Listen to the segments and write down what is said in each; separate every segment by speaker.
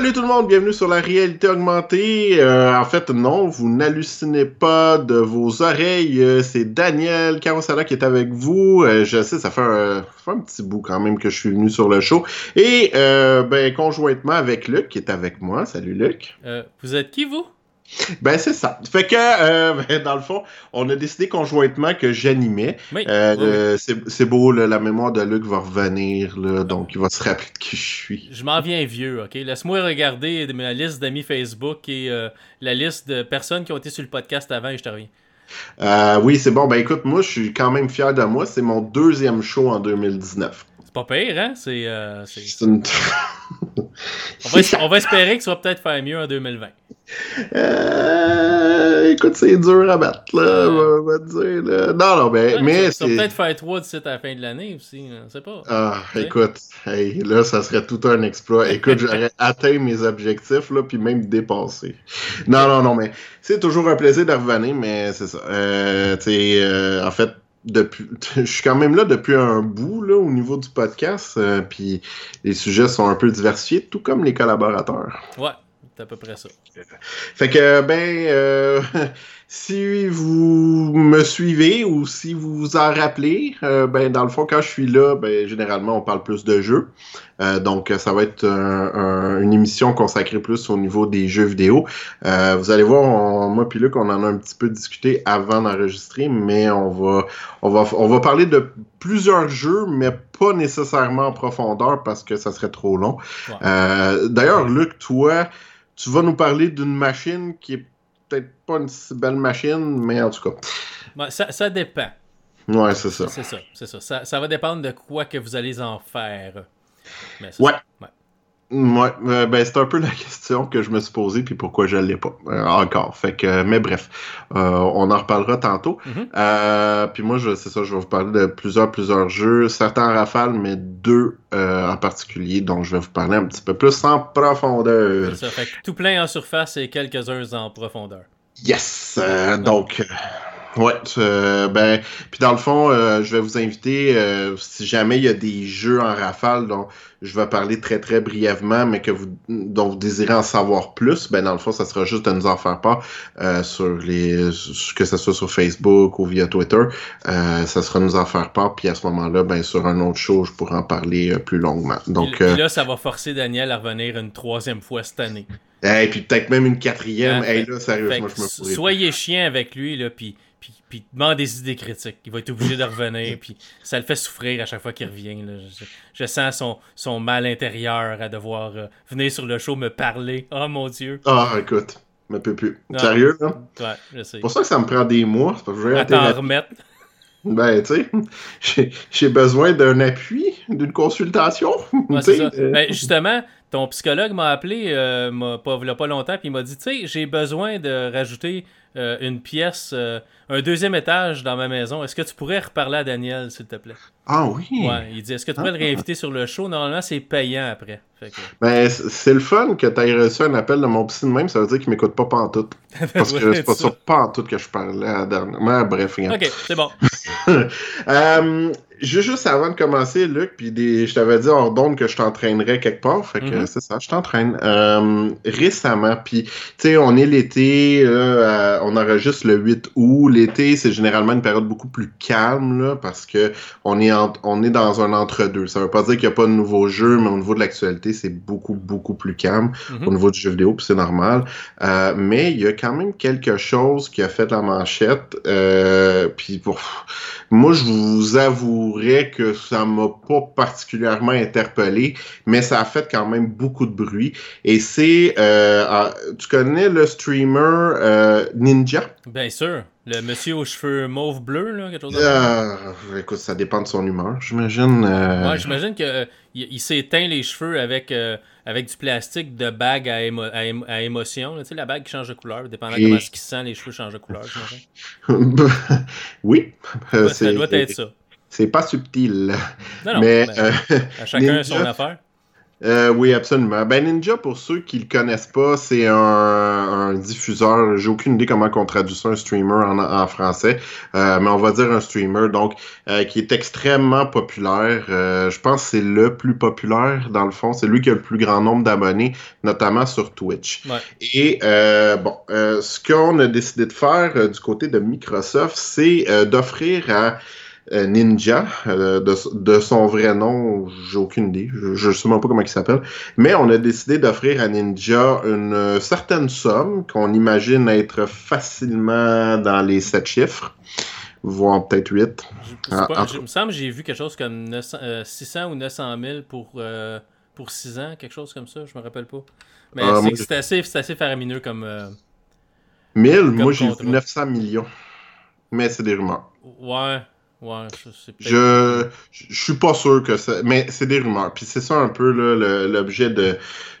Speaker 1: Salut tout le monde, bienvenue sur la réalité augmentée. Euh, en fait, non, vous n'hallucinez pas de vos oreilles. Euh, c'est Daniel Carosala qui est avec vous. Euh, je sais, ça fait, un, fait un petit bout quand même que je suis venu sur le show. Et ben, conjointement avec Luc qui est avec moi. Salut Luc.
Speaker 2: vous êtes qui vous?
Speaker 1: Ben, c'est ça. Fait que, euh, ben, dans le fond, on a décidé conjointement que j'animais. Euh, c'est beau, la mémoire de Luc va revenir, là, donc il va se rappeler de qui je suis.
Speaker 2: Je m'en viens vieux, ok? Laisse-moi regarder ma liste d'amis Facebook et euh, la liste de personnes qui ont été sur le podcast avant et je te reviens.
Speaker 1: oui, c'est bon. Ben écoute, moi, je suis quand même fier de moi. C'est mon deuxième show en 2019.
Speaker 2: C'est pas pire, hein? C'est. Une... on, va, on, va, espérer que ça va peut-être faire mieux en 2020.
Speaker 1: Euh, écoute, c'est dur à battre, là, on va dire. Là. Non, non, mais. mais
Speaker 2: ça, va peut-être faire 3 d'ici à la fin de l'année aussi, on sait pas.
Speaker 1: Ah, écoute, hey, là, ça serait tout un exploit. Écoute, j'aurais atteint mes objectifs, là, puis même dépassé. Non, non, non, mais c'est toujours un plaisir de revenir, mais c'est ça. Euh, tu sais, euh, en fait, depuis, je suis quand même là depuis un bout là, au niveau du podcast, euh, puis les sujets sont un peu diversifiés, tout comme les collaborateurs.
Speaker 2: Ouais, à peu près ça.
Speaker 1: Fait que, ben, euh, si vous me suivez ou si vous vous en rappelez, euh, ben, dans le fond, quand je suis là, ben, généralement, on parle plus de jeux. Euh, donc, ça va être une émission consacrée plus au niveau des jeux vidéo. vous allez voir, moi puis Luc, on en a un petit peu discuté avant d'enregistrer, mais on va, on va, on va parler de plusieurs jeux, mais pas nécessairement en profondeur parce que ça serait trop long. D'ailleurs, Luc, toi, tu vas nous parler d'une machine qui est peut-être pas une si belle machine, mais en tout
Speaker 2: cas. ça, dépend.
Speaker 1: Ouais, c'est ça.
Speaker 2: C'est ça, c'est ça. ça. va dépendre de quoi que vous allez en faire.
Speaker 1: ouais. ouais. Ouais, euh, ben c'est un peu la question que je me suis posée puis pourquoi je l'ai pas euh, encore. Fait que, mais bref, euh, on en reparlera tantôt. Mm-hmm. puis moi, c'est ça, je vais vous parler de plusieurs, plusieurs jeux, certains en rafale, mais deux en particulier, dont je vais vous parler un petit peu plus en profondeur.
Speaker 2: Ça, fait que tout plein en surface et quelques-uns en profondeur.
Speaker 1: Yes, donc. Ouais, ben, puis dans le fond, je vais vous inviter, si jamais il y a des jeux en rafale dont je vais parler très très brièvement, mais que vous dont vous désirez en savoir plus, ben dans le fond, ça sera juste de nous en faire part euh, sur les que ce soit sur Facebook ou via Twitter. Euh, ça sera nous en faire part, puis à ce moment-là, ben sur un autre show, je pourrai en parler euh, plus longuement. Donc
Speaker 2: là, ça va forcer Daniel à revenir une troisième fois cette année.
Speaker 1: Et puis peut-être même une quatrième. Ah, hey, là, sérieusement, je me
Speaker 2: Soyez chien avec lui, là, puis puis, demande des idées critiques. Il va être obligé de revenir, puis ça le fait souffrir à chaque fois qu'il revient. Je, sens son, son mal intérieur à devoir euh, venir sur le show me parler. Oh mon Dieu.
Speaker 1: Ah, écoute, je me peux plus. Sérieux, là?
Speaker 2: Ouais, je sais.
Speaker 1: C'est pour ça que ça me prend des mois. C'est
Speaker 2: parce que je vais t'en remettre.
Speaker 1: Ben, tu sais, j'ai besoin d'un appui, d'une consultation.
Speaker 2: Ouais, ça. Ben, justement, ton psychologue m'a appelé euh, pas, il y a pas longtemps, puis il m'a dit, tu sais, j'ai besoin de rajouter euh, une pièce, euh, un deuxième étage dans ma maison. Est-ce que tu pourrais reparler à Daniel, s'il te plaît?
Speaker 1: Ah oui?
Speaker 2: Ouais, il dit, est-ce que tu pourrais le ah. réinviter sur le show? Normalement, c'est payant après.
Speaker 1: Ben, c'est le fun que tu aies reçu un appel de mon psy de même, ça veut dire qu'il m'écoute pas pantoute. Parce que c'est pas sur pantoute que je parlais à dernièrement. Bref,
Speaker 2: Ok, c'est bon.
Speaker 1: euh, juste avant de commencer, Luc, puis je t'avais dit hors d'onde que je t'entraînerais quelque part. Fait que mm-hmm. c'est ça, je t'entraîne. Euh, récemment, puis tu sais, on est l'été, on enregistre le 8 août. L'été, c'est généralement une période beaucoup plus calme, là, parce que on est, on est dans un entre-deux. Ça veut pas dire qu'il n'y a pas de nouveaux jeux, mais au niveau de l'actualité, c'est beaucoup, beaucoup plus calme mm-hmm. au niveau du jeu vidéo, puis c'est normal. Euh, mais il y a quand même quelque chose qui a fait la manchette. Euh, puis pour moi, je vous avoue que ça m'a pas particulièrement interpellé, mais ça a fait quand même beaucoup de bruit. Et c'est, euh, ah, tu connais le streamer euh, Ninja?
Speaker 2: Bien sûr. Le monsieur aux cheveux mauve bleu, là, quelque chose
Speaker 1: Euh, écoute, ça dépend de son humeur, j'imagine. euh,
Speaker 2: Ouais, j'imagine que euh, il, les cheveux avec, avec du plastique de bague à, émo- à, émo- à émotion. là. Tu sais, la bague qui change de couleur. Dépendant
Speaker 1: Et-
Speaker 2: comment est-ce qu'il se sent, les cheveux changent de couleur.
Speaker 1: oui,
Speaker 2: ça doit être ça.
Speaker 1: C'est pas subtil.
Speaker 2: Non, non,
Speaker 1: mais euh,
Speaker 2: à chacun
Speaker 1: Ninja-
Speaker 2: son affaire.
Speaker 1: Euh, oui, absolument. Ben Ninja, pour ceux qui le connaissent pas, c'est un, un diffuseur. J'ai aucune idée comment on traduit ça, un streamer en, en français, Euh, mais on va dire un streamer, donc euh, qui est extrêmement populaire. Je pense que c'est le plus populaire dans le fond. C'est lui qui a le plus grand nombre d'abonnés, notamment sur Twitch.
Speaker 2: Ouais.
Speaker 1: Et bon, ce qu'on a décidé de faire du côté de Microsoft, c'est d'offrir à Ninja, euh, de, de son vrai nom, j'ai aucune idée, je ne sais même pas comment il s'appelle, mais on a décidé d'offrir à Ninja une euh, certaine somme qu'on imagine être facilement dans les 7 chiffres, voire peut-être 8.
Speaker 2: Je-
Speaker 1: Ah,
Speaker 2: pas- je- me semble que j'ai vu quelque chose comme 900, euh, 600 ou 900 000 pour, euh, pour 6 ans, quelque chose comme ça, je me rappelle pas. Mais c'est assez, assez faramineux comme. euh,
Speaker 1: 1000, moi j'ai vu 900 millions. Mais c'est des rumeurs.
Speaker 2: Ouais, ouais, je
Speaker 1: Je, je suis pas sûr que ça. Mais c'est des rumeurs. Puis c'est ça un peu l'objet de,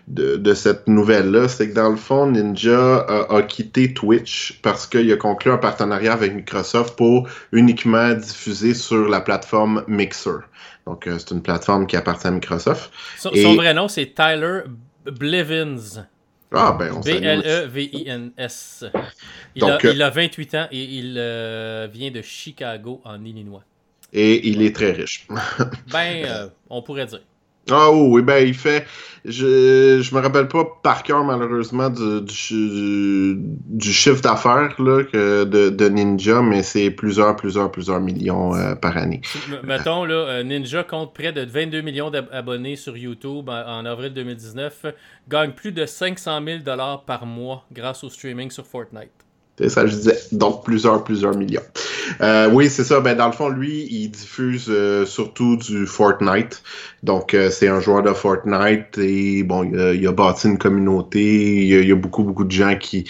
Speaker 1: de, de cette nouvelle-là. C'est que dans le fond, Ninja a, a quitté Twitch parce qu'il a conclu un partenariat avec Microsoft pour uniquement diffuser sur la plateforme Mixer. Donc euh, c'est une plateforme qui appartient à Microsoft.
Speaker 2: Son,
Speaker 1: et-
Speaker 2: son vrai nom, c'est Tyler Blevins.
Speaker 1: Ah ben on.
Speaker 2: B-L-E-V-I-N-S. Il,
Speaker 1: Donc,
Speaker 2: a,
Speaker 1: euh,
Speaker 2: il a 28 ans et il euh, vient de Chicago, en Illinois.
Speaker 1: Et il est très riche.
Speaker 2: Ben, euh, on pourrait dire.
Speaker 1: Ah oh, oui, ben il fait. Je, je me rappelle pas par cœur malheureusement du, du, chi- du chiffre d'affaires là, que de, de Ninja, mais c'est plusieurs, plusieurs, plusieurs millions euh, par année.
Speaker 2: Mettons, là, Ninja compte près de 22 millions d'abonnés sur YouTube en, en avril 2019, gagne plus de 500 000 dollars par mois grâce au streaming sur Fortnite.
Speaker 1: Ça, je disais. Donc plusieurs, plusieurs millions. Euh, oui, c'est ça. Ben dans le fond, lui, il diffuse euh, surtout du Fortnite. Donc euh, c'est un joueur de Fortnite et bon, il a, bâti une communauté. Il y a, beaucoup, beaucoup de gens qui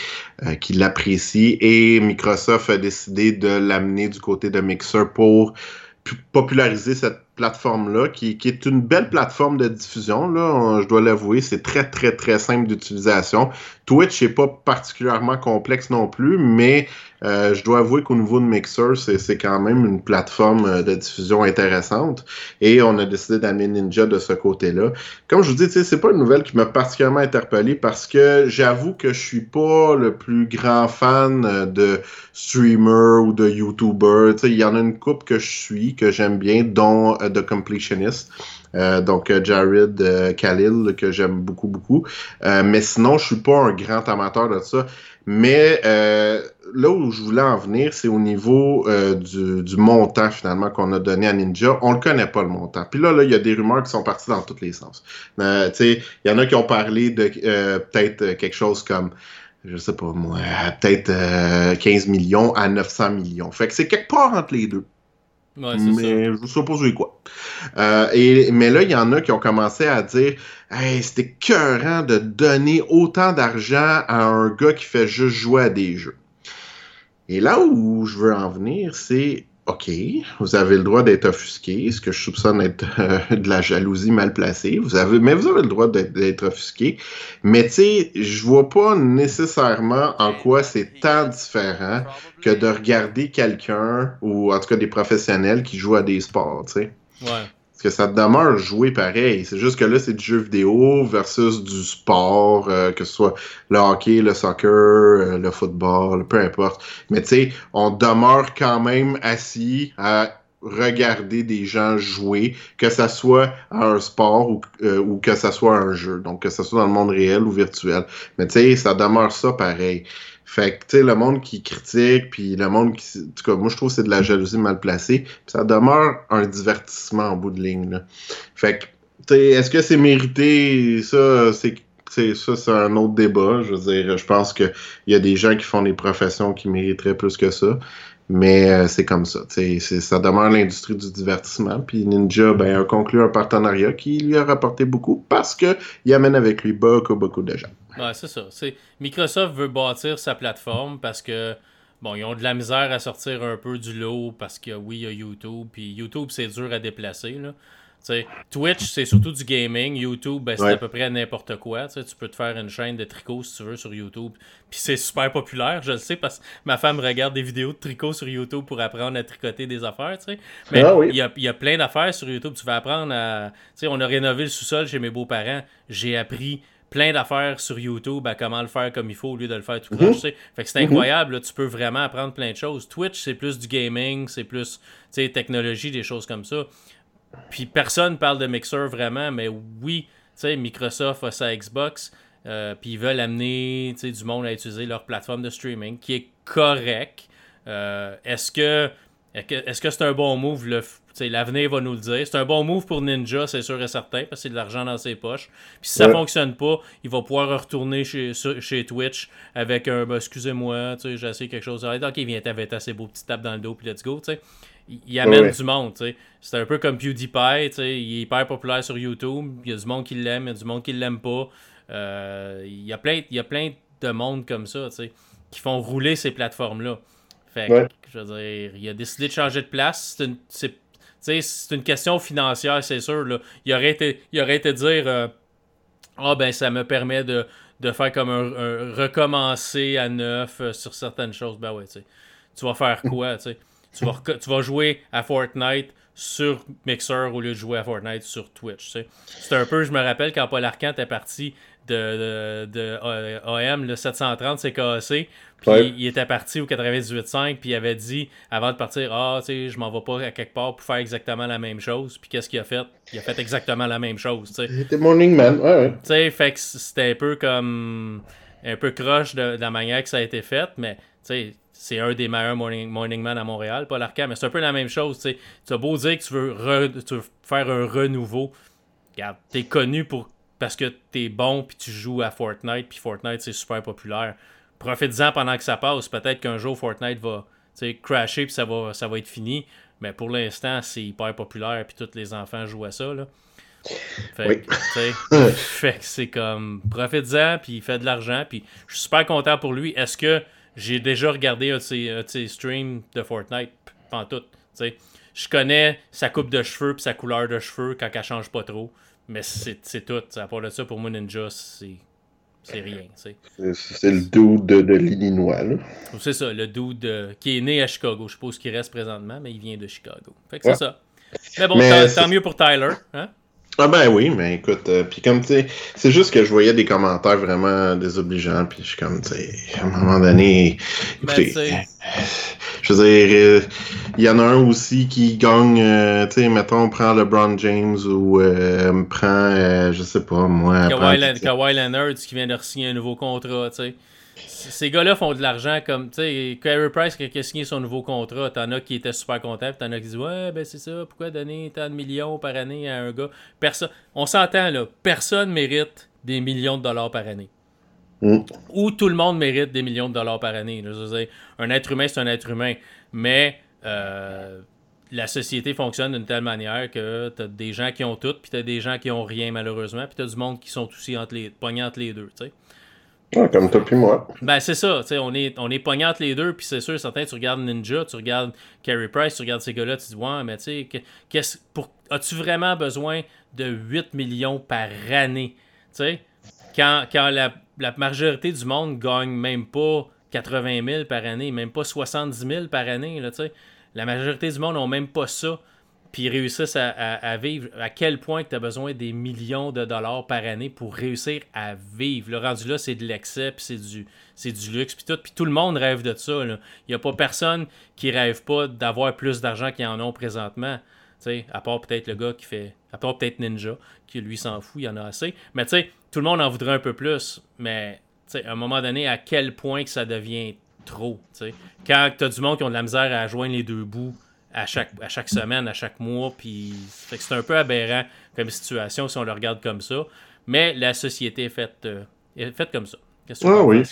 Speaker 1: qui l'apprécient et Microsoft a décidé de l'amener du côté de Mixer pour populariser cette plateforme-là, qui, qui est une belle plateforme de diffusion. Là, je dois l'avouer, c'est très, très, très simple d'utilisation. Twitch n'est pas particulièrement complexe non plus, mais euh, je dois avouer qu'au niveau de Mixer, c'est quand même une plateforme euh, de diffusion intéressante. Et on a décidé d'amener Ninja de ce côté-là. Comme je vous dis, c'est pas une nouvelle qui m'a particulièrement interpellé parce que j'avoue que je suis pas le plus grand fan euh, de streamer ou de YouTuber. Il y en a une coupe que je suis, que j'aime bien, dont euh, The Completionist. Euh, donc euh, Jared euh, Khalil, que j'aime beaucoup, beaucoup. Mais sinon, je suis pas un grand amateur de ça. Mais là où je voulais en venir, c'est au niveau du, montant finalement qu'on a donné à Ninja. On le connaît pas le montant. Puis là, là, il y a des rumeurs qui sont parties dans tous les sens. Il y en a qui ont parlé de peut-être quelque chose comme je sais pas moi, peut-être euh, 15 millions à 900 millions. Fait que c'est quelque part entre les deux.
Speaker 2: Ouais, c'est ça.
Speaker 1: mais je vous suppose oui, quoi. Euh, et, mais là, il y en a qui ont commencé à dire Hey, c'était écœurant de donner autant d'argent à un gars qui fait juste jouer à des jeux. Et là où je veux en venir, c'est OK, vous avez le droit d'être offusqué, ce que je soupçonne être euh, de la jalousie mal placée. Vous avez, mais vous avez le droit d'être offusqué. Mais tu sais, je vois pas nécessairement en quoi c'est tant différent que de regarder quelqu'un, ou en tout cas des professionnels qui jouent à des sports, tu sais.
Speaker 2: Ouais.
Speaker 1: Parce que ça demeure jouer pareil. C'est juste que là, c'est du jeu vidéo versus du sport, euh, que ce soit le hockey, le soccer, euh, le football, peu importe. Mais tu sais, on demeure quand même assis à regarder des gens jouer, que ça soit à un sport ou, euh, ou que ça soit à un jeu. Donc, que ça soit dans le monde réel ou virtuel. Mais tu sais, ça demeure ça pareil. Fait que, tu sais, le monde qui critique, puis le monde qui... En tout cas, moi, je trouve que c'est de la jalousie mal placée. Puis ça demeure un divertissement en bout de ligne, là. Fait que, tu sais, est-ce que c'est mérité? Ça, c'est... ça, c'est un autre débat. Je veux dire, je pense qu'il y a des gens qui font des professions qui mériteraient plus que ça. Mais euh, c'est comme ça. Ça demeure l'industrie du divertissement. Puis Ninja ben, a conclu un partenariat qui lui a rapporté beaucoup parce qu'il amène avec lui beaucoup, beaucoup de gens.
Speaker 2: Ouais, c'est ça. C'est... Microsoft veut bâtir sa plateforme parce que bon, ils ont de la misère à sortir un peu du lot parce que oui, il y a YouTube. Puis YouTube, c'est dur à déplacer. Là. Twitch, c'est surtout du gaming. YouTube, ben, c'est à peu près n'importe quoi. tu peux te faire une chaîne de tricot si tu veux sur YouTube. Puis c'est super populaire, je le sais, parce que ma femme regarde des vidéos de tricot sur YouTube pour apprendre à tricoter des affaires. Mais ah il y, a, plein d'affaires sur YouTube. Tu vas apprendre à. on a rénové le sous-sol chez mes beaux-parents. J'ai appris plein d'affaires sur YouTube à comment le faire comme il faut au lieu de le faire tout mm Fait que c'est mhm. incroyable, tu peux vraiment apprendre plein de choses. Twitch, c'est plus du gaming, c'est plus technologie, des choses comme ça. Puis personne parle de Mixer vraiment, mais oui, Microsoft a sa Xbox, euh, puis ils veulent amener du monde à utiliser leur plateforme de streaming, qui est correct. Euh, est-ce que est-ce que c'est un bon move? L'avenir va nous le dire. C'est un bon move pour Ninja, c'est sûr et certain, parce que c'est de l'argent dans ses poches. Puis si ça ne fonctionne pas, il va pouvoir retourner chez, chez Twitch avec un ben, excusez-moi, j'ai essayé quelque chose. Ok, viens, t'avais assez beau petit tape dans le dos, puis let's go. sais il amène du monde. C'est un peu comme PewDiePie. Il est hyper populaire sur YouTube. Il y a du monde qui l'aime, il y a du monde qui l'aime pas. Euh, il, y a plein, il y a plein de monde comme ça qui font rouler ces plateformes-là. Fait je veux dire, il a décidé de changer de place. C'est une, question financière, c'est sûr. Là. Il, aurait été, il aurait été dire euh, Ah, ben, ça me permet de, faire comme un, recommencer à neuf euh, sur certaines choses. Ben ouais, tu vas faire quoi, tu sais? tu vas, tu vas jouer à Fortnite sur Mixer au lieu de jouer à Fortnite sur Twitch. C'est un peu, je me rappelle, quand Paul Arcand est parti de, de, AM, le 730 s'est cassé. Puis il était parti au 98.5, puis il avait dit, avant de partir, ah, tu sais, je m'en vais pas à quelque part pour faire exactement la même chose. Puis qu'est-ce qu'il a fait? Il a fait exactement la même chose.
Speaker 1: C'était Morning Man, ouais, ouais. Tu
Speaker 2: sais, fait que c'était un peu comme. un peu croche de, de, la manière que ça a été fait, mais, tu sais, c'est un des meilleurs morning, morning man à Montréal, Paul Arcand, mais c'est un peu la même chose. Tu as beau dire que tu veux, faire un renouveau. Regarde, t'es connu pour parce que t'es bon puis tu joues à Fortnite, puis Fortnite c'est super populaire. Profite-en pendant que ça passe. Peut-être qu'un jour Fortnite va crasher puis ça va, ça va être fini. Mais pour l'instant, c'est hyper populaire puis tous les enfants jouent à ça. Là. Fait, fait que c'est comme profite-en puis il fait de l'argent puis je suis super content pour lui. Est-ce que j'ai déjà regardé un de ses, streams de Fortnite, tout. Je connais sa coupe de cheveux et sa couleur de cheveux quand elle change pas trop. Mais c'est tout. À part de ça, pour moi, Ninja, c'est. C'est rien, C'est
Speaker 1: le dude de, de l'Illinois,
Speaker 2: C'est ça, le dude euh, qui est né à Chicago. Je suppose qu'il reste présentement, mais il vient de Chicago. Fait que c'est ça. Mais bon, tant, mieux pour Tyler. Hein?
Speaker 1: Ah ben oui, mais écoute, euh, puis comme tu sais, c'est juste que je voyais des commentaires vraiment désobligeants, puis je suis comme, tu sais, à un moment donné, ben, écoutez, je veux dire, euh, il y en a un aussi qui gagne, euh, tu sais, mettons, on prend LeBron James ou euh, prend, je sais pas, moi.
Speaker 2: Kawhi, Leonard qui vient de signer un nouveau contrat, tu sais ces gars-là font de l'argent comme, tu sais, Carey Price qui a signé son nouveau contrat, t'en as qui étaient super contents, t'en as qui disent, ouais, ben c'est ça, pourquoi donner tant de millions par année à un gars? Personne, On s'entend là, personne mérite des millions de dollars par année. Mm. Ou tout le monde mérite des millions de dollars par année. un être humain, c'est un être humain. Mais euh, la société fonctionne d'une telle manière que t'as des gens qui ont tout, puis t'as des gens qui ont rien malheureusement, puis t'as du monde qui sont aussi entre les, pognés entre les deux. sais
Speaker 1: comme toi puis moi.
Speaker 2: Ben, c'est ça. On est, on est les deux. Puis c'est sûr, certains, tu regardes Ninja, tu regardes Carey Price, tu regardes ces gars-là, tu te dis, ouais, mais tu sais, as-tu vraiment besoin de 8 millions par année? Tu sais, quand, quand la, majorité du monde gagne même pas 80 000 par année, même pas 70 000 par année, là, la majorité du monde n'ont même pas ça puis réussissent à, vivre, à quel point tu as besoin des millions de dollars par année pour réussir à vivre? Le rendu là, c'est de l'excès, puis c'est du, c'est du luxe, puis tout. Puis tout le monde rêve de ça. Il n'y a pas personne qui rêve pas d'avoir plus d'argent qu'ils en ont présentement. à part peut-être le gars qui fait. À part peut-être Ninja, qui lui s'en fout, il y en a assez. Mais tu sais, tout le monde en voudrait un peu plus. Mais à un moment donné, à quel point que ça devient trop. sais, Quand tu as du monde qui ont de la misère à joindre les deux bouts à chaque, à chaque semaine, à chaque mois. Puis c'est un peu aberrant comme situation si on le regarde comme ça. Mais la société est faite, euh, est faite comme ça.
Speaker 1: Ah oui.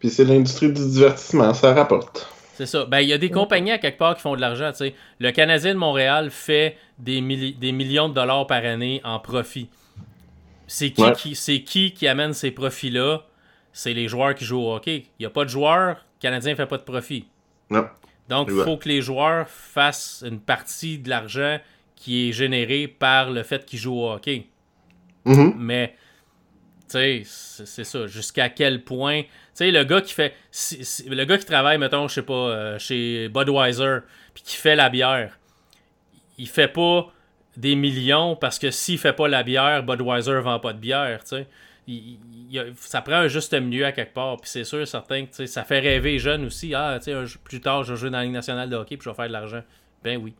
Speaker 1: Puis c'est l'industrie du divertissement, ça rapporte.
Speaker 2: C'est ça. Ben, il y a des compagnies à quelque part qui font de l'argent. Le Canadien de Montréal fait des, des millions de dollars par année en profit. C'est qui, qui, qui qui amène ces profits-là? C'est les joueurs qui jouent au hockey. Il n'y a pas de joueurs, le Canadien ne fait pas de profit.
Speaker 1: Non.
Speaker 2: Donc, il faut que les joueurs fassent une partie de l'argent qui est généré par le fait qu'ils jouent au hockey.
Speaker 1: Mm-hmm.
Speaker 2: Mais, tu sais, c'est ça. Jusqu'à quel point? Tu sais, le gars qui fait. le gars qui travaille, mettons, je sais pas, euh, chez Budweiser, puis qui fait la bière, il fait pas des millions parce que s'il fait pas la bière, Budweiser vend pas de bière, tu sais. Ça prend un juste milieu à quelque part. Puis c'est sûr, certain que ça fait rêver les jeunes aussi. Ah, tu sais, plus tard, je vais jouer dans la Ligue nationale de hockey puis je vais faire de l'argent. Ben oui.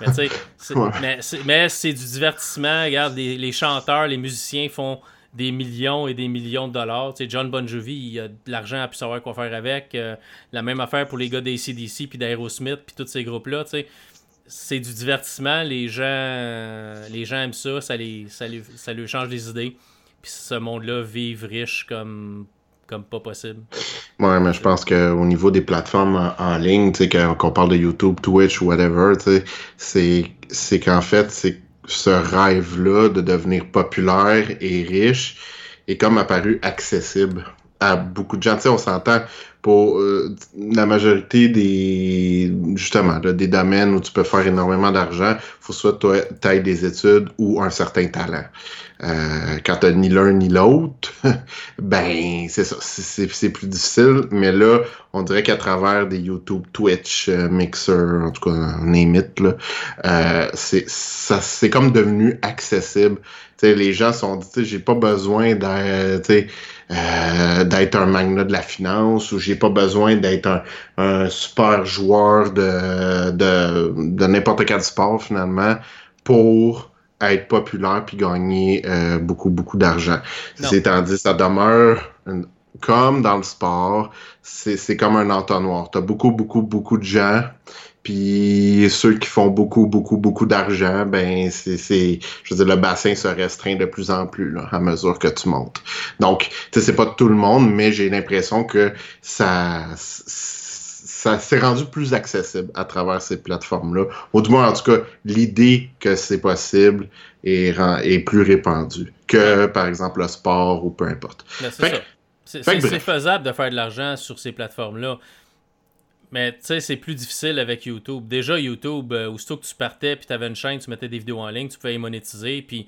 Speaker 2: Mais tu sais, mais c'est du divertissement. Regarde, les, chanteurs, les musiciens font des millions et des millions de dollars. Tu sais, John Bon Jovi, il a de l'argent à pu savoir quoi faire avec. Euh, la même affaire pour les gars d'ACDC puis d'Aerosmith puis tous ces groupes-là. Tu sais c'est du divertissement. Les gens, les gens aiment ça. Ça, les, ça, ça lui change les idées. Ce monde-là vive riche comme, comme pas possible.
Speaker 1: Ouais, mais je pense qu'au niveau des plateformes en, ligne, tu sais, qu'on parle de YouTube, Twitch, whatever, tu sais, c'est qu'en fait, c'est ce rêve-là de devenir populaire et riche est comme apparu accessible à beaucoup de gens. Tu sais, on s'entend pour euh, la majorité des justement des domaines où tu peux faire énormément d'argent, faut soit tu des études ou un certain talent. Euh, quand tu ni l'un ni l'autre, ben c'est ça, c'est plus difficile. Mais là, on dirait qu'à travers des YouTube, Twitch, euh, Mixer, en tout cas, name it, là, euh, c'est comme devenu accessible. Les gens sont dit, j'ai pas besoin d'être euh, d'être un magnat de la finance ou j'ai pas besoin d'être un, un, super joueur de, de, de n'importe quel sport finalement pour être populaire puis gagner euh, beaucoup, beaucoup d'argent. C'est tandis ça demeure comme dans le sport, c'est comme un entonnoir. Tu as beaucoup, beaucoup, beaucoup de gens. Puis ceux qui font beaucoup, beaucoup, beaucoup d'argent, ben c'est, je veux dire, le bassin se restreint de plus en plus là, à mesure que tu montes. Donc, tu sais, c'est pas tout le monde, mais j'ai l'impression que ça, ça s'est rendu plus accessible à travers ces plateformes-là. Ou du moins, en tout cas, l'idée que c'est possible est, est, plus répandue que, par exemple, le sport ou peu importe.
Speaker 2: c'est C'est faisable de faire de l'argent sur ces plateformes-là. Mais tu sais, c'est plus difficile avec YouTube. Déjà, YouTube, euh, aussitôt que tu partais puis tu avais une chaîne, tu mettais des vidéos en ligne, tu pouvais y monétiser. Puis,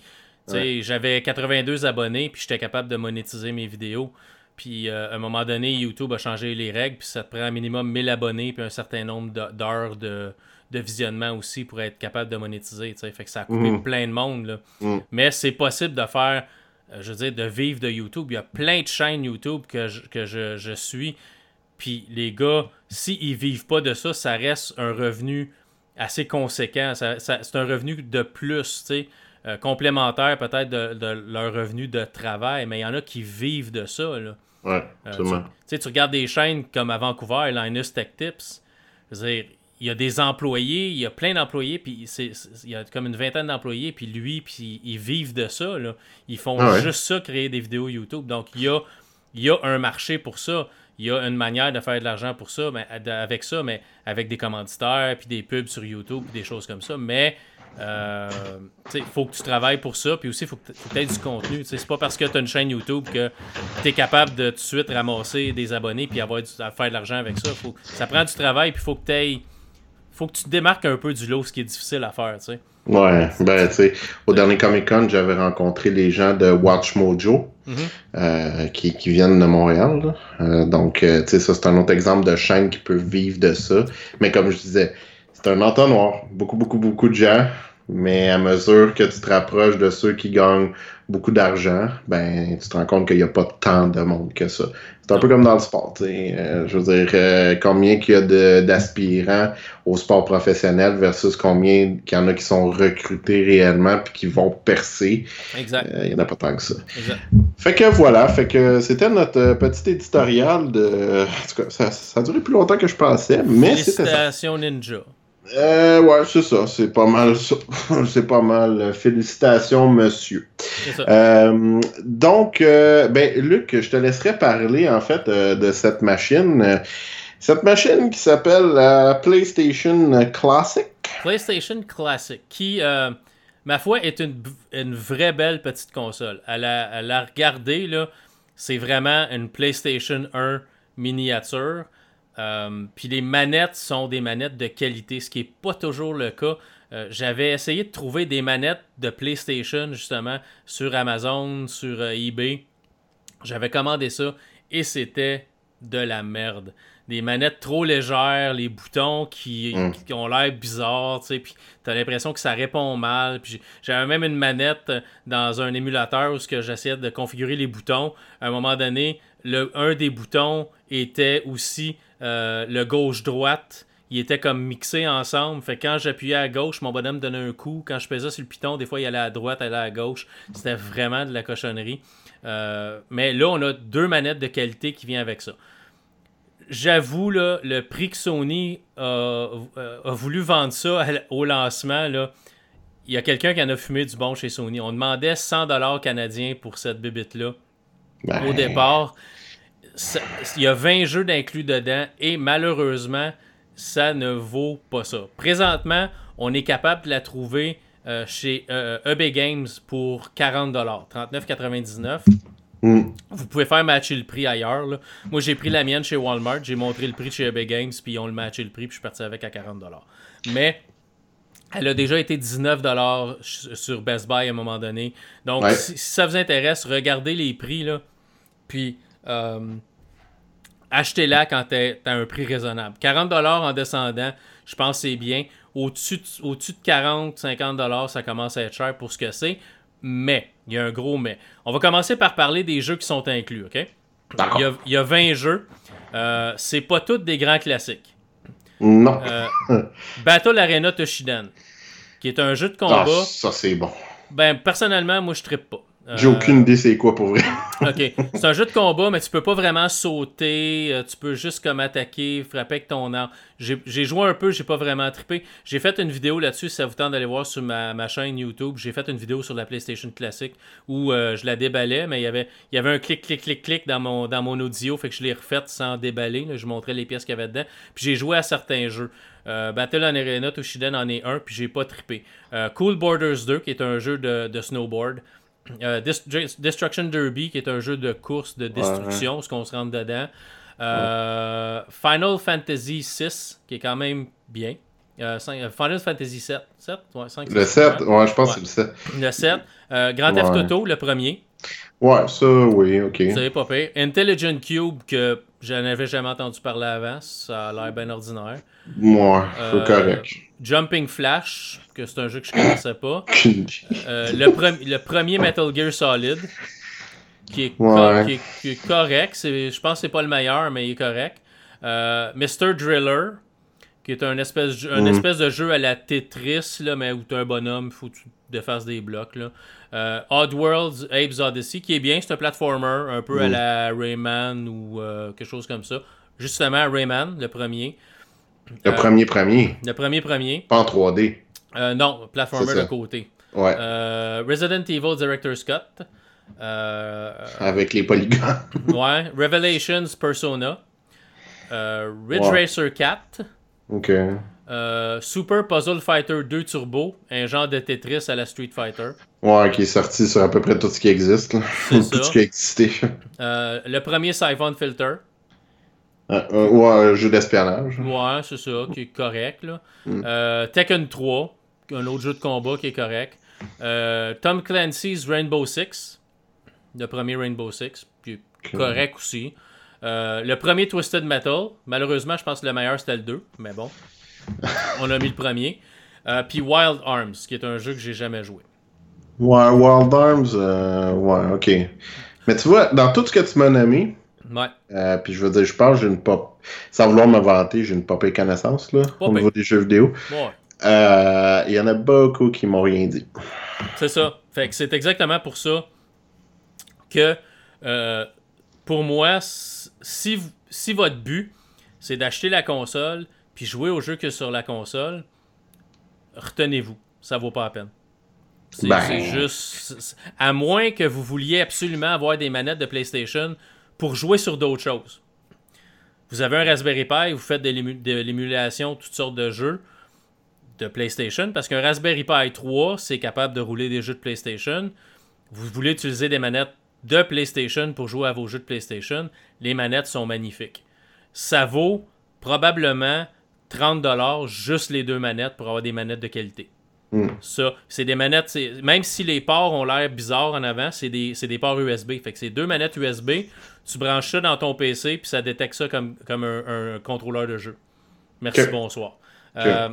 Speaker 2: tu sais, j'avais 82 abonnés puis j'étais capable de monétiser mes vidéos. Puis euh, à un moment donné, YouTube a changé les règles, puis ça te prend un minimum 1000 abonnés, puis un certain nombre d'heures de, visionnement aussi pour être capable de monétiser. Fait que ça a coupé mm. plein de monde. Là. Mm. Mais c'est possible de faire, euh, je veux dire, de vivre de YouTube. Il y a plein de chaînes YouTube que je, que je, suis. Puis les gars, s'ils vivent pas de ça, ça reste un revenu assez conséquent. c'est un revenu de plus, tu sais. Euh, complémentaire peut-être de, de, leur revenu de travail, mais il y en a qui vivent de ça. Là.
Speaker 1: Ouais, euh,
Speaker 2: tu, tu regardes des chaînes comme à Vancouver, Linus Tech Tips. il y a des employés, il y a plein d'employés, puis il y a comme une vingtaine d'employés, puis lui, puis ils vivent de ça. Là. Ils font ah juste ça, créer des vidéos YouTube. Donc, il y a, il y a un marché pour ça. Il y a une manière de faire de l'argent pour ça, mais avec ça, mais avec des commanditaires, puis des pubs sur YouTube, des choses comme ça. Mais euh, il faut que tu travailles pour ça, puis aussi il faut que tu aies du contenu. C'est pas parce que tu as une chaîne YouTube que tu es capable de tout de suite ramasser des abonnés puis avoir du, faire de l'argent avec ça. Ça prend du travail, puis il faut que tu faut que tu te démarques un peu du lot, ce qui est difficile à faire. sais.
Speaker 1: Ouais, ben tu sais, au dernier Comic Con, j'avais rencontré les gens de Watch Mojo. Euh, qui, qui, viennent de Montréal. Euh, donc, tu sais, ça, c'est un autre exemple de chaîne qui peut vivre de ça. Mais comme je disais, c'est un entonnoir. Beaucoup, beaucoup, beaucoup de gens mais à mesure que tu te rapproches de ceux qui gagnent beaucoup d'argent, ben tu te rends compte qu'il n'y a pas tant de monde que ça. C'est un peu comme dans le sport. Euh, je veux dire, euh, combien qu'il y a d'aspirants au sport professionnel versus combien qu'il y en a qui sont recrutés réellement puis qui vont percer.
Speaker 2: Exact.
Speaker 1: Euh, il n'y en a pas tant que ça. Fait que voilà, fait que c'était notre petit éditorial de. En tout cas, ça, ça a duré plus longtemps que je pensais, mais c'était
Speaker 2: ça. Ninja.
Speaker 1: Euh, ouais, c'est ça. C'est pas mal ça. c'est pas mal. Félicitations, monsieur. Euh, donc, euh, ben, Luc, je te laisserai parler, en fait, euh, de cette machine. Cette machine qui s'appelle la PlayStation Classic.
Speaker 2: PlayStation Classic, qui, euh, ma foi, est une, une, vraie belle petite console. À la, à la regarder, là, c'est vraiment une PlayStation 1 miniature. Euh, puis les manettes sont des manettes de qualité, ce qui n'est pas toujours le cas. Euh, j'avais essayé de trouver des manettes de PlayStation justement sur Amazon, sur euh, eBay. J'avais commandé ça et c'était de la merde. Des manettes trop légères, les boutons qui, mm. ont l'air bizarres, tu sais, puis t'as l'impression que ça répond mal. Puis j'avais même une manette dans un émulateur où j'essayais de configurer les boutons. À un moment donné, le, un des boutons était aussi euh, le gauche-droite il était comme mixé ensemble. Fait quand j'appuyais à gauche, mon bonhomme donnait un coup. Quand je pesais sur le piton, des fois il allait à droite, il allait à gauche. C'était vraiment de la cochonnerie. Euh, mais là, on a deux manettes de qualité qui viennent avec ça. J'avoue, le prix que Sony a, voulu vendre ça au lancement, là, il y a quelqu'un qui en a fumé du bon chez Sony. On demandait 100$ canadiens pour cette bibite-là. Ben. Au départ, il y a 20 jeux d'inclus dedans et malheureusement, ça ne vaut pas ça. Présentement, on est capable de la trouver euh, chez euh, EB Games pour 40$, 39,99$. Mm. Vous pouvez faire matcher le prix ailleurs. Moi, j'ai pris la mienne chez Walmart, j'ai montré le prix chez EB Games, puis on le matché le prix, puis je suis parti avec à 40$. Mais elle a déjà été 19$ sur Best Buy à un moment donné. Donc, si, ça vous intéresse, regardez les prix, là. Puis, euh, achetez-la quand tu as un prix raisonnable. 40$ en descendant, je pense que c'est bien. Au-dessus de, au de 40, 50$, ça commence à être cher pour ce que c'est. Mais, il y a un gros mais. On va commencer par parler des jeux qui sont inclus, OK? Il y, a, il y a 20 jeux. Euh, c'est pas tous des grands classiques.
Speaker 1: Non.
Speaker 2: Euh, Battle Arena Toshidan, qui est un jeu de combat. Ah,
Speaker 1: ça, c'est bon.
Speaker 2: Ben, personnellement, moi, je trippe pas.
Speaker 1: J'ai aucune idée c'est quoi pour vrai.
Speaker 2: ok. C'est un jeu de combat, mais tu peux pas vraiment sauter. Euh, tu peux juste comme attaquer, frapper avec ton arme. J'ai joué un peu, j'ai pas vraiment trippé. J'ai fait une vidéo là-dessus, si ça vous tente d'aller voir sur ma, chaîne YouTube. J'ai fait une vidéo sur la PlayStation classique où euh, je la déballais, mais il y avait, il y avait un clic, clic, clic, clic dans mon, dans mon audio, fait que je l'ai refaite sans déballer. Je montrais les pièces qu'il y avait dedans. Puis j'ai joué à certains jeux. Euh, Battle on Arena Toshiden en est un, puis j'ai pas trippé. cool Borders 2, qui est un jeu de, de snowboard. Euh, Destruction Derby, qui est un jeu de course de destruction, ce qu'on se rentre dedans. Euh, Final Fantasy VI, qui est quand même bien. Euh, Final Fantasy 7. 7 ouais, 5,
Speaker 1: le 7, ouais, je pense que c'est le 7.
Speaker 2: Le 7. Grand Theft Auto, le premier.
Speaker 1: Ouais, ça, oui, ok.
Speaker 2: C'est pas pire. Intelligent Cube, que je n'avais jamais entendu parler avant, ça a l'air bien ordinaire.
Speaker 1: Ouais, c'est correct.
Speaker 2: Jumping Flash, que c'est un jeu que je connaissais pas. Euh, le, le, premier Metal Gear Solid, qui est, correct. Je pense que c'est pas le meilleur, mais il est correct. Euh, Mr. Driller, qui est un espèce, un mm. espèce de jeu à la Tetris, là, mais où tu un bonhomme, il faut que tu défasses des blocs. Là. Euh, Oddworld's Apes Odyssey, qui est bien, c'est un platformer, un peu à mm. la Rayman ou quelque chose comme ça. Justement, Rayman, le premier.
Speaker 1: Le premier premier.
Speaker 2: Le premier premier.
Speaker 1: Pas en 3D.
Speaker 2: Euh, non, platformer de côté.
Speaker 1: Ouais.
Speaker 2: Euh, Resident Evil Director Scott. Euh,
Speaker 1: Avec les polygones.
Speaker 2: ouais. Revelations Persona. Ridge Racer 4.
Speaker 1: Ok.
Speaker 2: Super Puzzle Fighter 2 Turbo, un genre de Tetris à la Street Fighter.
Speaker 1: Ouais, qui est sorti sur à peu près tout ce qui existe. tout ce qui a existé.
Speaker 2: le premier Siphon Filter.
Speaker 1: Ou un jeu d'espionnage.
Speaker 2: Ouais, c'est ça, qui est correct. Là. Mm. Tekken 3, un autre jeu de combat qui est correct. Euh, Tom Clancy's Rainbow Six, le premier Rainbow Six, qui est correct aussi. Euh, le premier Twisted Metal, malheureusement, je pense que le meilleur c'était le 2, mais bon, on a mis le premier. Euh, puis Wild Arms, qui est un jeu que j'ai jamais joué.
Speaker 1: Ouais, Wild Arms, ouais, ok. Mais tu vois, dans tout ce que tu m'as nommé,
Speaker 2: ouais.
Speaker 1: puis je veux dire, je pense, j'ai une pop. Sans vouloir me vanter, j'ai une pop connaissance là, au niveau des jeux vidéo.
Speaker 2: Ouais.
Speaker 1: Euh, il y en a beaucoup qui m'ont rien dit.
Speaker 2: C'est ça. Fait que c'est exactement pour ça que euh, pour moi, si, si votre but c'est d'acheter la console puis jouer au jeu que sur la console, retenez-vous, ça vaut pas la peine. C'est ben. juste. À moins que vous vouliez absolument avoir des manettes de PlayStation pour jouer sur d'autres choses. vous avez un Raspberry Pi, vous faites de l'émulation, toutes sortes de jeux de PlayStation, parce qu'un Raspberry Pi 3, c'est capable de rouler des jeux de PlayStation. Vous voulez utiliser des manettes de PlayStation pour jouer à vos jeux de PlayStation, les manettes sont magnifiques. Ça vaut probablement 30$ juste les deux manettes pour avoir des manettes de qualité.
Speaker 1: Hmm.
Speaker 2: Ça, c'est des manettes, même si les ports ont l'air bizarres en avant, c'est des, des, ports USB. Fait que c'est deux manettes USB, tu branches ça dans ton PC, puis ça détecte ça comme, comme un, contrôleur de jeu. Merci, bonsoir. Euh,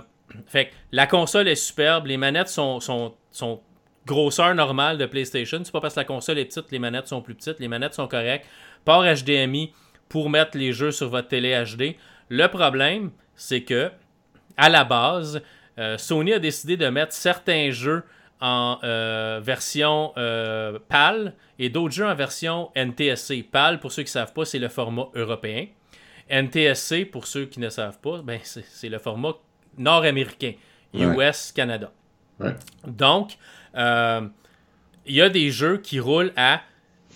Speaker 2: fait que la console est superbe, les manettes sont, sont, sont grosseur normale de PlayStation. C'est pas parce que la console est petite, les manettes sont plus petites, les manettes sont correctes. Port HDMI pour mettre les jeux sur votre télé HD. Le problème, c'est que, à la base, euh, Sony a décidé de mettre certains jeux en euh, version euh, PAL et d'autres jeux en version NTSC. PAL, pour ceux qui ne savent pas, c'est le format européen. NTSC, pour ceux qui ne savent pas, ben, c'est le format nord-américain, US-Canada. Donc, il y a des jeux qui roulent à.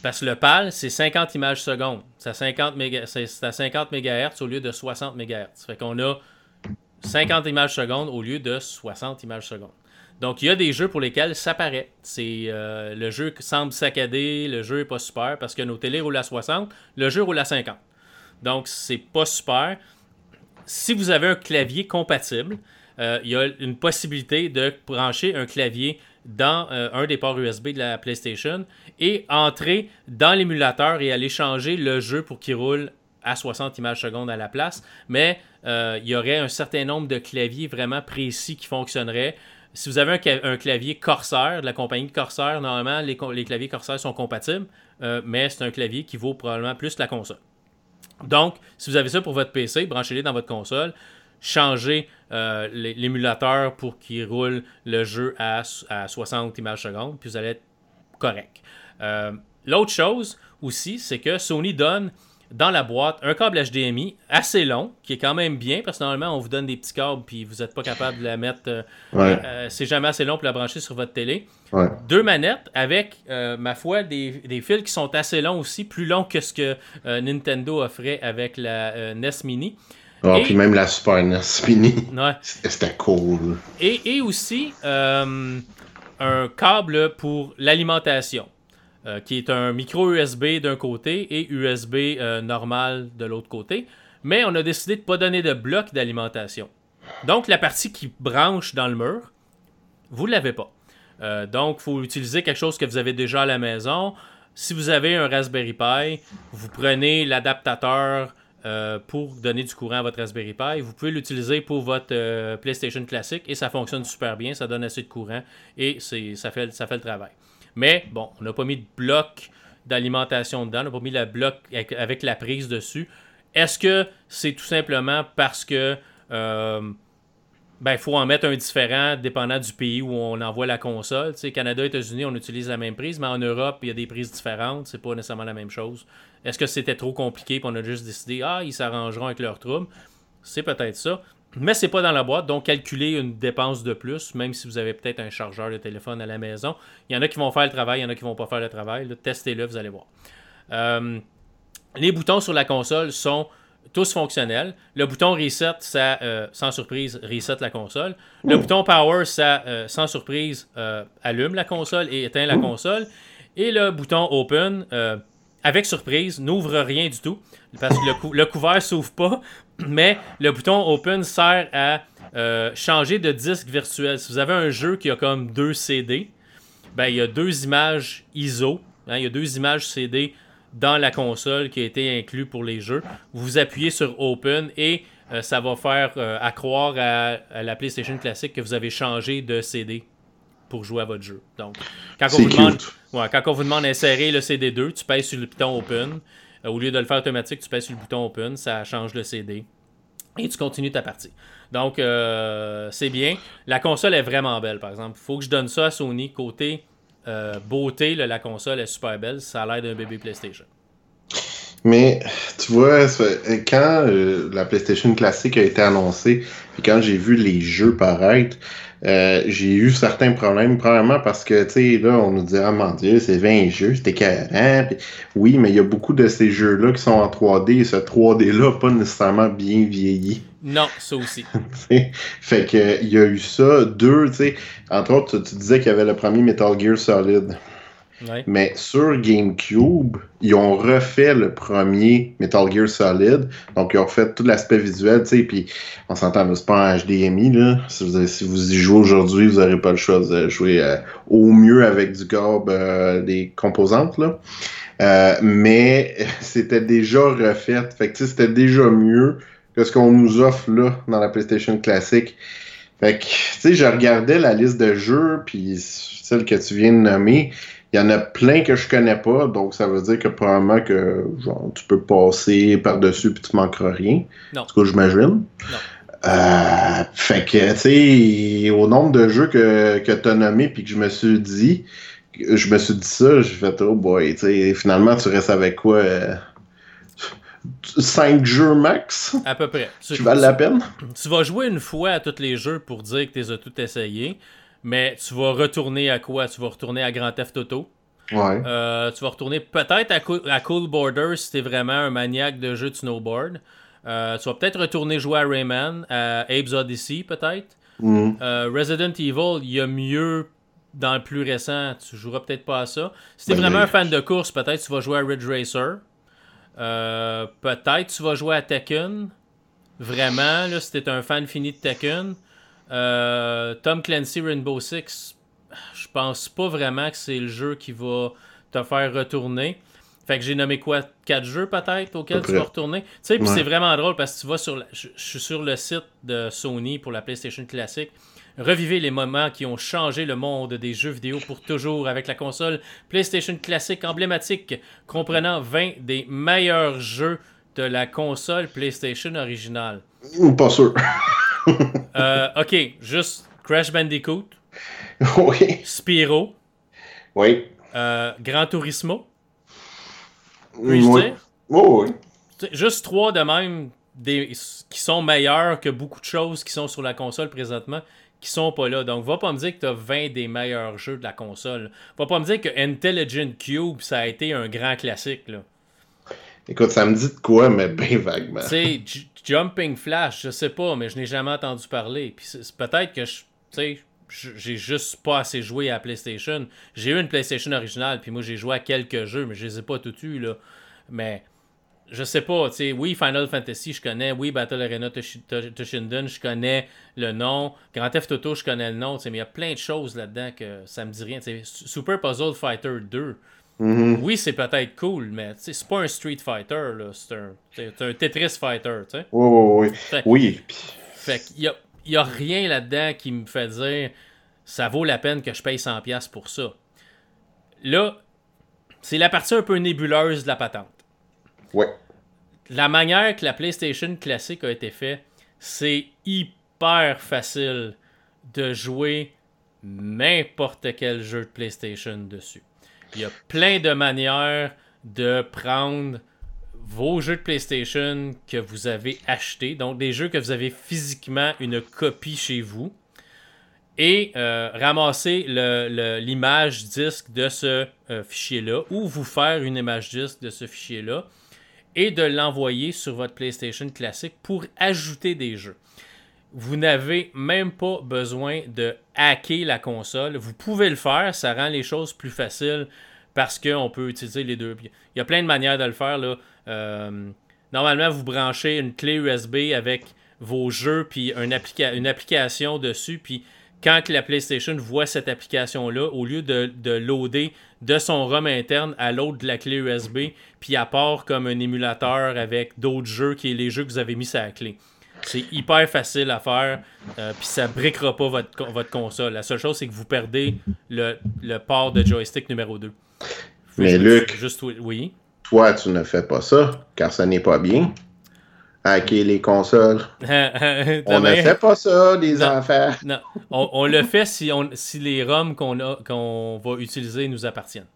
Speaker 2: Parce que le PAL, c'est 50 images secondes. C'est à 50, à 50 MHz au lieu de 60 MHz. Fait qu'on a 50 images secondes au lieu de 60 images secondes. Donc, il y a des jeux pour lesquels ça paraît. C'est euh, le jeu semble saccadé, le jeu est pas super parce que nos télés roulent à 60, le jeu roule à 50. Donc, c'est pas super. Si vous avez un clavier compatible, euh, il y a une possibilité de brancher un clavier dans euh, un des ports USB de la PlayStation et entrer dans l'émulateur et aller changer le jeu pour qu'il roule à 60 images secondes à la place, mais il y aurait un certain nombre de claviers vraiment précis qui fonctionneraient. Si vous avez un, clavier Corsair, de la compagnie Corsair, normalement, les, claviers Corsair sont compatibles, euh, mais c'est un clavier qui vaut probablement plus la console. Donc, si vous avez ça pour votre PC, branchez-les dans votre console, changez euh, l'émulateur pour qu'il roule le jeu à, à, 60 images secondes, puis vous allez être correct. L'autre chose aussi, c'est que Sony donne dans la boîte un câble HDMI assez long, qui est quand même bien, parce que normalement, on vous donne des petits câbles, puis vous n'êtes pas capable de la mettre. Euh, euh, c'est jamais assez long pour la brancher sur votre télé. Deux manettes avec, euh, ma foi, des, fils qui sont assez longs aussi, plus longs que ce que Nintendo offrait avec la NES Mini.
Speaker 1: Ah, puis même la Super NES Mini. C'était cool.
Speaker 2: Et, et aussi un câble pour l'alimentation. Euh, qui est un micro USB d'un côté et USB euh, normal de l'autre côté. Mais on a décidé de ne pas donner de bloc d'alimentation. Donc, la partie qui branche dans le mur, vous ne l'avez pas. Euh, donc, il faut utiliser quelque chose que vous avez déjà à la maison. Si vous avez un Raspberry Pi, vous prenez l'adaptateur pour donner du courant à votre Raspberry Pi. Vous pouvez l'utiliser pour votre PlayStation classique et ça fonctionne super bien. Ça donne assez de courant et ça fait, ça fait le travail. Mais bon, on n'a pas mis de bloc d'alimentation dedans, on n'a pas mis le bloc avec, la prise dessus. Est-ce que c'est tout simplement parce que euh, ben, faut en mettre un différent dépendant du pays où on envoie la console? Tu Canada, États-Unis, on utilise la même prise, mais en Europe, il y a des prises différentes. C'est pas nécessairement la même chose. Est-ce que c'était trop compliqué et on a juste décidé, ah, ils s'arrangeront avec leurs troubles? C'est peut-être ça. Mais c'est pas dans la boîte, donc calculez une dépense de plus, même si vous avez peut-être un chargeur de téléphone à la maison. Il y en a qui vont faire le travail, il y en a qui vont pas faire le travail. Testez-le, vous allez voir. Euh, les boutons sur la console sont tous fonctionnels. Le bouton Reset, ça, euh, sans surprise, reset la console. Le bouton Power, ça, euh, sans surprise, allume la console et éteint la console. Et le bouton Open, avec surprise, n'ouvre rien du tout. Parce que le, le couvert s'ouvre pas, mais le bouton Open sert à euh, changer de disque virtuel. Si vous avez un jeu qui a comme deux CD, ben, il y a deux images ISO, hein, il y a deux images CD dans la console qui a été inclus pour les jeux. Vous appuyez sur Open et euh, ça va faire euh, accroire à, la PlayStation classique que vous avez changé de CD pour jouer à votre jeu. Donc, quand on, vous demande, quand on vous demande d'insérer le CD2, tu pèses sur le bouton Open. Euh, au lieu de le faire automatique, tu pèses sur le bouton Open, ça change le CD. Et tu continues ta partie. Donc, euh, c'est bien. La console est vraiment belle, par exemple. Il faut que je donne ça à Sony. Côté euh, beauté, la console est super belle. Ça a l'air d'un bébé PlayStation.
Speaker 1: Mais tu vois, quand la PlayStation classique a été annoncée, puis quand j'ai vu les jeux paraître, euh, j'ai eu certains problèmes. Premièrement parce que, tu sais, là, on nous dit, ah mon Dieu, c'est 20 jeux, c'était 40. oui, mais il y a beaucoup de ces jeux-là qui sont en 3D et ce 3D-là pas nécessairement bien vieilli.
Speaker 2: Non, ça aussi.
Speaker 1: fait que, il y a eu ça. Deux, tu sais, entre autres, tu, tu disais qu'il y avait le premier Metal Gear Solid. Mais sur GameCube, ils ont refait le premier Metal Gear Solid. Donc, ils ont refait tout l'aspect visuel, tu sais, puis on s'entend, c'est pas en HDMI, là. Si vous, y jouez aujourd'hui, vous n'aurez pas le choix de jouer euh, au mieux avec du GOB euh, des composantes, là. Euh, mais c'était déjà refait. Fait que, c'était déjà mieux que ce qu'on nous offre, là, dans la PlayStation classique. Fait que, tu sais, je regardais la liste de jeux, puis celle que tu viens de nommer, il y en a plein que je connais pas, donc ça veut dire que probablement que genre, tu peux passer par-dessus et tu manqueras rien.
Speaker 2: Non. En
Speaker 1: tout cas, j'imagine. Euh, fait que, tu sais, au nombre de jeux que, que tu as nommés puis que je me suis dit, je me suis dit ça, j'ai fait, oh boy, tu sais, finalement, tu restes avec quoi? Euh, 5 jeux max?
Speaker 2: À peu près.
Speaker 1: Tu, valent la peine?
Speaker 2: Tu vas jouer une fois à tous les jeux pour dire que tu les as tous essayés. Mais tu vas retourner à quoi? Tu vas retourner à Grand Theft Auto.
Speaker 1: Ouais.
Speaker 2: Euh, tu vas retourner peut-être à, Cool, Border si t'es vraiment un maniaque de jeux de snowboard. Euh, tu vas peut-être retourner jouer à Rayman, à Abe's Odyssey peut-être.
Speaker 1: Mm.
Speaker 2: Euh, Resident Evil, il y a mieux dans le plus récent. Tu joueras peut-être pas à ça. Si t'es ben, vraiment un fan de course, peut-être tu vas jouer à Ridge Racer. peut-être tu vas jouer à Tekken. Vraiment, là, si t'es un fan fini de Tekken. Euh, Tom Clancy Rainbow Six, je pense pas vraiment que c'est le jeu qui va te faire retourner. Fait que j'ai nommé quoi 4 jeux peut-être auxquels tu vas retourner? Tu sais, puis c'est vraiment drôle parce que tu vas sur je, suis sur le site de Sony pour la PlayStation classique. Revivez les moments qui ont changé le monde des jeux vidéo pour toujours avec la console PlayStation classique emblématique comprenant 20 des meilleurs jeux de la console PlayStation originale.
Speaker 1: Pas sûr.
Speaker 2: Euh, ok, juste Crash Bandicoot.
Speaker 1: Oui.
Speaker 2: Spyro.
Speaker 1: Oui.
Speaker 2: Euh, Gran Turismo.
Speaker 1: Oui. oui. oui.
Speaker 2: Juste trois de même des, qui sont meilleurs que beaucoup de choses qui sont sur la console présentement qui sont pas là. Donc, va pas me dire que tu as 20 des meilleurs jeux de la console. Va pas me dire que Intelligent Cube, ça a été un grand classique. Là.
Speaker 1: Écoute, ça me dit de quoi, mais bien vaguement.
Speaker 2: Tu sais, Jumping Flash, je sais pas, mais je n'ai jamais entendu parler. Puis peut-être que je, sais, j'ai juste pas assez joué à PlayStation. J'ai eu une PlayStation originale, puis moi j'ai joué à quelques jeux, mais je les ai pas tous eus, là. Mais je sais pas, tu sais, oui, Final Fantasy, je connais, oui, Battle Arena Toshinden, je connais le nom, Grand Theft Auto, je connais le nom, mais il y a plein de choses là-dedans que ça me dit rien. Super Puzzle Fighter 2,
Speaker 1: Mm-hmm.
Speaker 2: Oui, c'est peut-être cool, mais c'est pas un Street Fighter, c'est un, un, Tetris Fighter, tu sais.
Speaker 1: Oui, oui, oui. oui.
Speaker 2: Fait qu'il y a, y a rien là-dedans qui me fait dire ça vaut la peine que je paye 100$ pour ça. Là, c'est la partie un peu nébuleuse de la patente.
Speaker 1: Ouais.
Speaker 2: La manière que la PlayStation classique a été faite, c'est hyper facile de jouer n'importe quel jeu de PlayStation dessus. Il y a plein de manières de prendre vos jeux de PlayStation que vous avez achetés, donc des jeux que vous avez physiquement une copie chez vous, et euh, ramasser l'image disque de ce euh, fichier-là, ou vous faire une image disque de ce fichier-là, et de l'envoyer sur votre PlayStation classique pour ajouter des jeux. Vous n'avez même pas besoin de hacker la console. Vous pouvez le faire, ça rend les choses plus faciles parce qu'on peut utiliser les deux. Il y a plein de manières de le faire. Là. Euh, normalement, vous branchez une clé USB avec vos jeux puis une, application dessus. Puis quand la PlayStation voit cette application-là, au lieu de, de, loader de son ROM interne à l'autre de la clé USB, puis à part comme un émulateur avec d'autres jeux qui est les jeux que vous avez mis sur la clé. C'est hyper facile à faire, euh, puis ça briquera pas votre, votre console. La seule chose, c'est que vous perdez le, port de joystick numéro 2.
Speaker 1: Mais Luc,
Speaker 2: juste, oui.
Speaker 1: toi, tu ne fais pas ça, car ça n'est pas bien. Hacker les consoles. on ne fait pas ça, les enfants.
Speaker 2: Non, on, le fait si, on, si les ROM qu'on qu'on va utiliser nous appartiennent.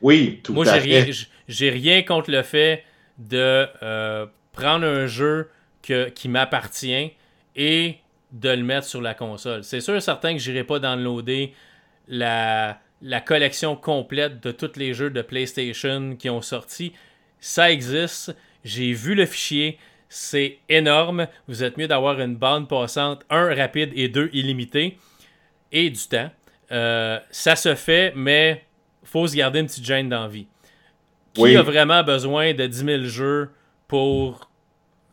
Speaker 1: Oui, tout
Speaker 2: Moi,
Speaker 1: à fait.
Speaker 2: j- j'ai rien contre le fait de euh, prendre un jeu que, qui m'appartient et de le mettre sur la console. C'est sûr et certain que j'irai pas downloader la, la collection complète de tous les jeux de PlayStation qui ont sorti. Ça existe. J'ai vu le fichier. C'est énorme. Vous êtes mieux d'avoir une bande passante, un rapide et deux illimité. Et du temps. Euh, ça se fait, mais faut se garder une petite gêne d'envie. Qui
Speaker 1: Oui.
Speaker 2: a vraiment besoin de 10 000 jeux pour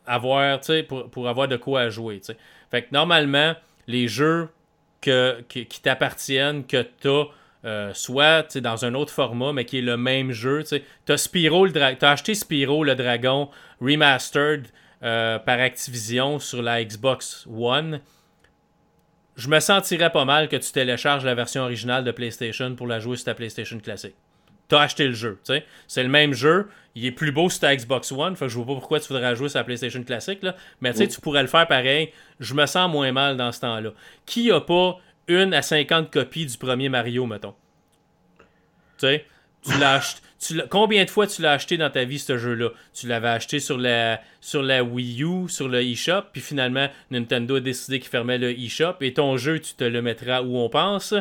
Speaker 2: avoir, pour, avoir de quoi jouer, normalement, les jeux qui, t'appartiennent, que tu as soit dans un autre format, mais qui est le même jeu. Tu as le acheté Spyro le Dragon Remastered euh, par Activision sur la Xbox One. Je me sentirais pas mal que tu télécharges la version originale de PlayStation pour la jouer sur ta PlayStation classique. T'as acheté le jeu, tu sais. C'est le même jeu. Il est plus beau sur ta Xbox One. Fait que je vois pas pourquoi tu voudrais jouer sur la PlayStation classique, là. Mais tu sais, tu pourrais le faire pareil. Je me sens moins mal dans ce temps-là. Qui a pas une à 50 copies du premier Mario, mettons? Tu sais, tu l'as ach- tu l'as- combien de fois tu l'as acheté dans ta vie, ce jeu-là? Tu l'avais acheté sur la, sur la Wii U, sur le eShop, puis finalement, Nintendo a décidé qu'il fermait le eShop, et ton jeu, tu te le mettras où on pense.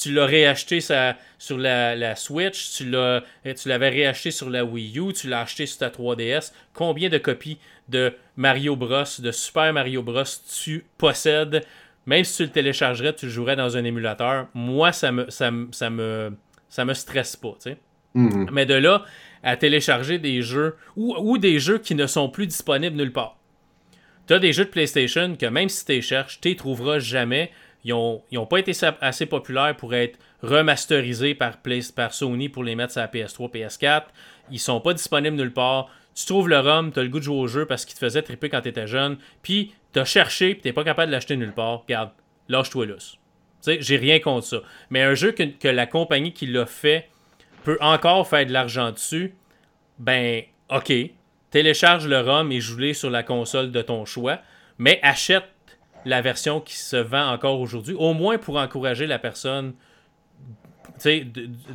Speaker 2: Tu l'as réacheté sur la, la Switch, tu l'as- tu l'avais réacheté sur la Wii U, tu l'as acheté sur ta 3DS. Combien de copies de Mario Bros, de Super Mario Bros tu possèdes? Même si tu le téléchargerais, tu le jouerais dans un émulateur. Moi, ça me, ça, me- ça me, ça me stresse pas, tu sais.
Speaker 1: Mhm.
Speaker 2: Mais de là à télécharger des jeux ou, ou des jeux qui ne sont plus disponibles nulle part. Tu as des jeux de PlayStation que même si tu les cherches, tu les trouveras jamais. Ils n'ont ont pas été assez populaires pour être remasterisés par, Sony pour les mettre sur la PS3, PS4. Ils sont pas disponibles nulle part. Tu trouves le ROM, tu as le goût de jouer au jeu parce qu'il te faisait triper quand tu étais jeune. Puis tu as cherché, puis tu pas capable de l'acheter nulle part. Regarde, lâche-toi sais, j'ai rien contre ça. Mais un jeu que, que la compagnie qui l'a fait peut encore faire de l'argent dessus, ben, ok, télécharge le ROM et joue-le sur la console de ton choix, mais achète la version qui se vend encore aujourd'hui, au moins pour encourager la personne de,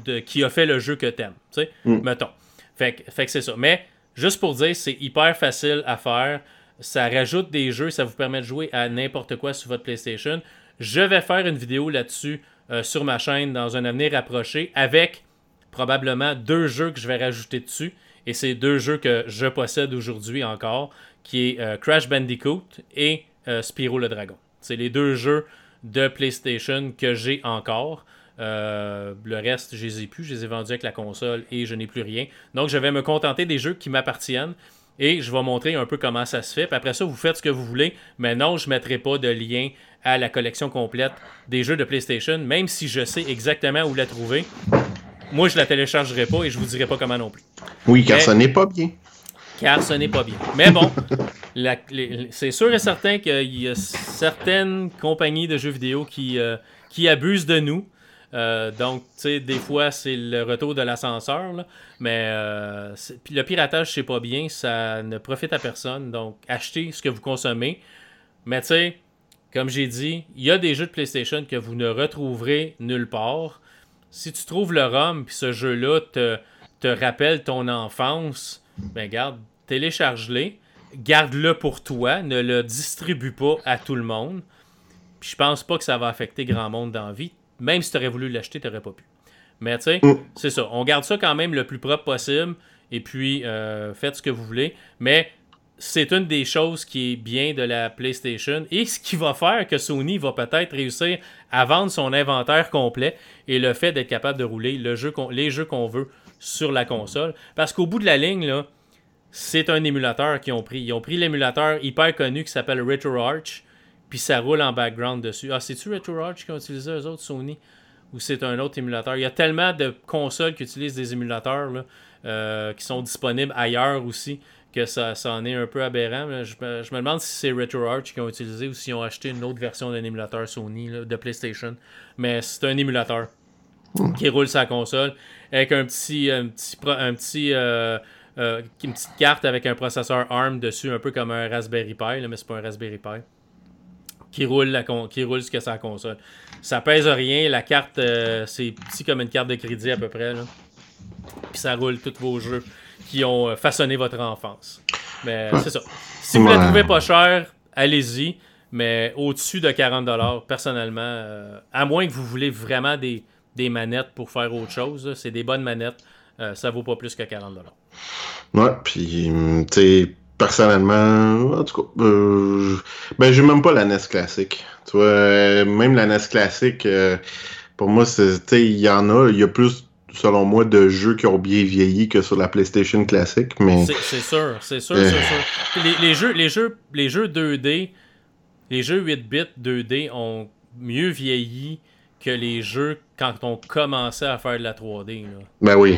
Speaker 2: de- qui a fait le jeu que t'aimes, tu sais,
Speaker 1: Mm.
Speaker 2: mettons. Fait, que- fait que c'est ça. Mais, juste pour dire, c'est hyper facile à faire. Ça rajoute des jeux, ça vous permet de jouer à n'importe quoi sur votre PlayStation. Je vais faire une vidéo là-dessus euh, sur ma chaîne dans un avenir rapproché avec probablement deux jeux que je vais rajouter dessus. Et c'est deux jeux que je possède aujourd'hui encore, qui est euh, Crash Bandicoot et euh, Spyro le Dragon. C'est les deux jeux de PlayStation que j'ai encore. Euh, le reste, je les ai plus. Je les ai vendus avec la console et je n'ai plus rien. Donc, je vais me contenter des jeux qui m'appartiennent. Et je vais montrer un peu comment ça se fait. Puis après ça, vous faites ce que vous voulez. Mais non, je ne mettrai pas de lien à la collection complète des jeux de PlayStation, même si je sais exactement où la trouver. Moi, je la téléchargerai pas et je vous dirai pas comment non plus.
Speaker 1: Oui, car
Speaker 2: Mais-
Speaker 1: ça n'est pas bien.
Speaker 2: Car ce n'est pas bien. Mais bon, c'est sûr et certain qu'il y a certaines compagnies de jeux vidéo qui, euh, qui abusent de nous. Euh, donc, tu sais, des fois, c'est le retour de l'ascenseur. Mais euh, le piratage, c'est pas bien. Ça ne profite à personne. Donc, achetez ce que vous consommez. Mais tu sais, comme j'ai dit, il y a des jeux de PlayStation que vous ne retrouverez nulle part. Si tu trouves le ROM, puis ce jeu-là te, te rappelle ton enfance, ben garde, télécharge-les, garde-le pour toi, ne le distribue pas à tout le monde. Puis je pense pas que ça va affecter grand monde dans la vie. Même si tu aurais voulu l'acheter, tu n'aurais pas pu. Mais tu sais,
Speaker 1: Mm.
Speaker 2: c'est ça. On garde ça quand même le plus propre possible. Et puis, euh, faites ce que vous voulez. Mais c'est une des choses qui est bien de la PlayStation et ce qui va faire que Sony va peut-être réussir à vendre son inventaire complet et le fait d'être capable de rouler le jeu les jeux qu'on veut sur la console. Parce qu'au bout de la ligne, là, c'est un émulateur qu'ils ont pris. Ils ont pris l'émulateur hyper connu qui s'appelle RetroArch, puis ça roule en background dessus. Ah, c'est-tu RetroArch qu'ils ont utilisé eux autres, Sony? Ou c'est un autre émulateur? Il y a tellement de consoles qui utilisent des émulateurs là, euh, qui sont disponibles ailleurs aussi que ça, ça en est un peu aberrant. mais Je, me, je me demande si c'est RetroArch qu'ils ont utilisé ou s'ils ont acheté une autre version d'un émulateur Sony là, de PlayStation. Mais c'est un émulateur qui roule sa console avec un petit, un petit, un petit euh, euh, une petite carte avec un processeur ARM dessus, un peu comme un Raspberry Pi, là, mais c'est pas un Raspberry Pi. Qui roule, la con- qui roule ce que sa console. Ça pèse rien, la carte, euh, c'est petit comme une carte de crédit à peu près. Là. Puis ça roule tous vos jeux qui ont euh, façonné votre enfance. Mais c'est ça. Si vous ne la trouvez pas cher, allez-y. Mais au-dessus de 40$, personnellement, euh, à moins que vous voulez vraiment des, des manettes pour faire autre chose, c'est des bonnes manettes, euh, ça vaut pas plus que 40$.
Speaker 1: Ouais, puis, tu sais, personnellement, en tout cas, euh, ben, j'ai même pas la NES classique. Tu vois, même la NES classique, pour moi, il y en a, il y a plus selon moi, de jeux qui ont bien vieilli que sur la PlayStation classique. Mais...
Speaker 2: C'est sûr, c'est sûr, c'est sûr. Les, les, jeux, les, jeux, les jeux 2D, les jeux 8 bits 2D ont mieux vieilli que les jeux quand on commençait à faire de la 3D. Là.
Speaker 1: Ben oui.